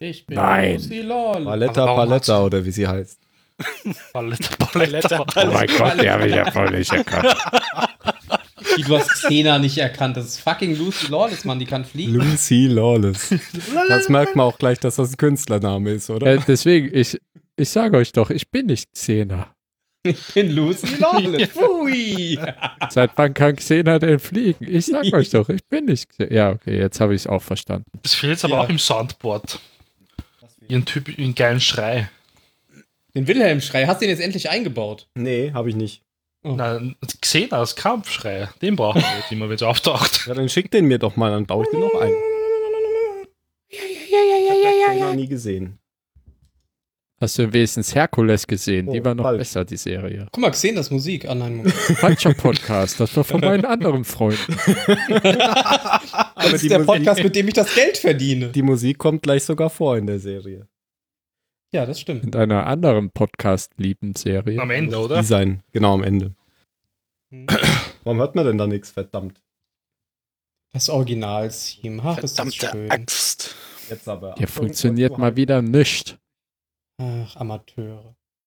Ich bin Nein. Lucy Lol. Paletta, warum Paletta hat's- oder wie sie heißt. Palette, Palette, Palette. Oh mein Gott, der habe ich ja voll nicht erkannt. Wie, Du hast Xena nicht erkannt. Das ist fucking Lucy Lawless, Mann. Die kann fliegen. Lucy Lawless. Das merkt man auch gleich, dass das ein Künstlername ist, oder? Äh, deswegen, ich, ich sage euch doch, ich bin nicht Xena. Ich bin Lucy Lawless. Pfui. Seit wann kann Xena denn fliegen? Ich sag euch doch, ich bin nicht Xena. Ja, okay, jetzt habe ich es auch verstanden. Das fehlt jetzt aber Ja. auch im Soundboard. Ihren Typ, ihren geilen Schrei. Den Wilhelm-Schrei. Hast du den jetzt endlich eingebaut? Nee, habe ich nicht. Nein, Xena, das Kampfschrei. Den brauchen wir jetzt immer, wenn es auftaucht. Ja, dann schick den mir doch mal, dann baue ich den noch ein. Ich habe noch nie gesehen. Hast du wenigstens Herkules gesehen? Die Oh, war noch falsch. besser, die Serie. Guck mal, Xena ist Musik. Ah, nein, Moment. Falscher Podcast, das war von meinen anderen Freunden. Das die ist der Musik- Podcast, mit dem ich das Geld verdiene. Die Musik kommt gleich sogar vor in der Serie. Ja, das stimmt. In einer anderen Podcast-Lieben-Serie. Am Ende, Die oder? sein, genau am Ende. Hm. Warum hört man denn da nichts, verdammt? Das Original-Theme. Ach, ist das Verdammte schön. Axt. Jetzt aber. Hier funktioniert mal wieder nicht. Ach, Amateure.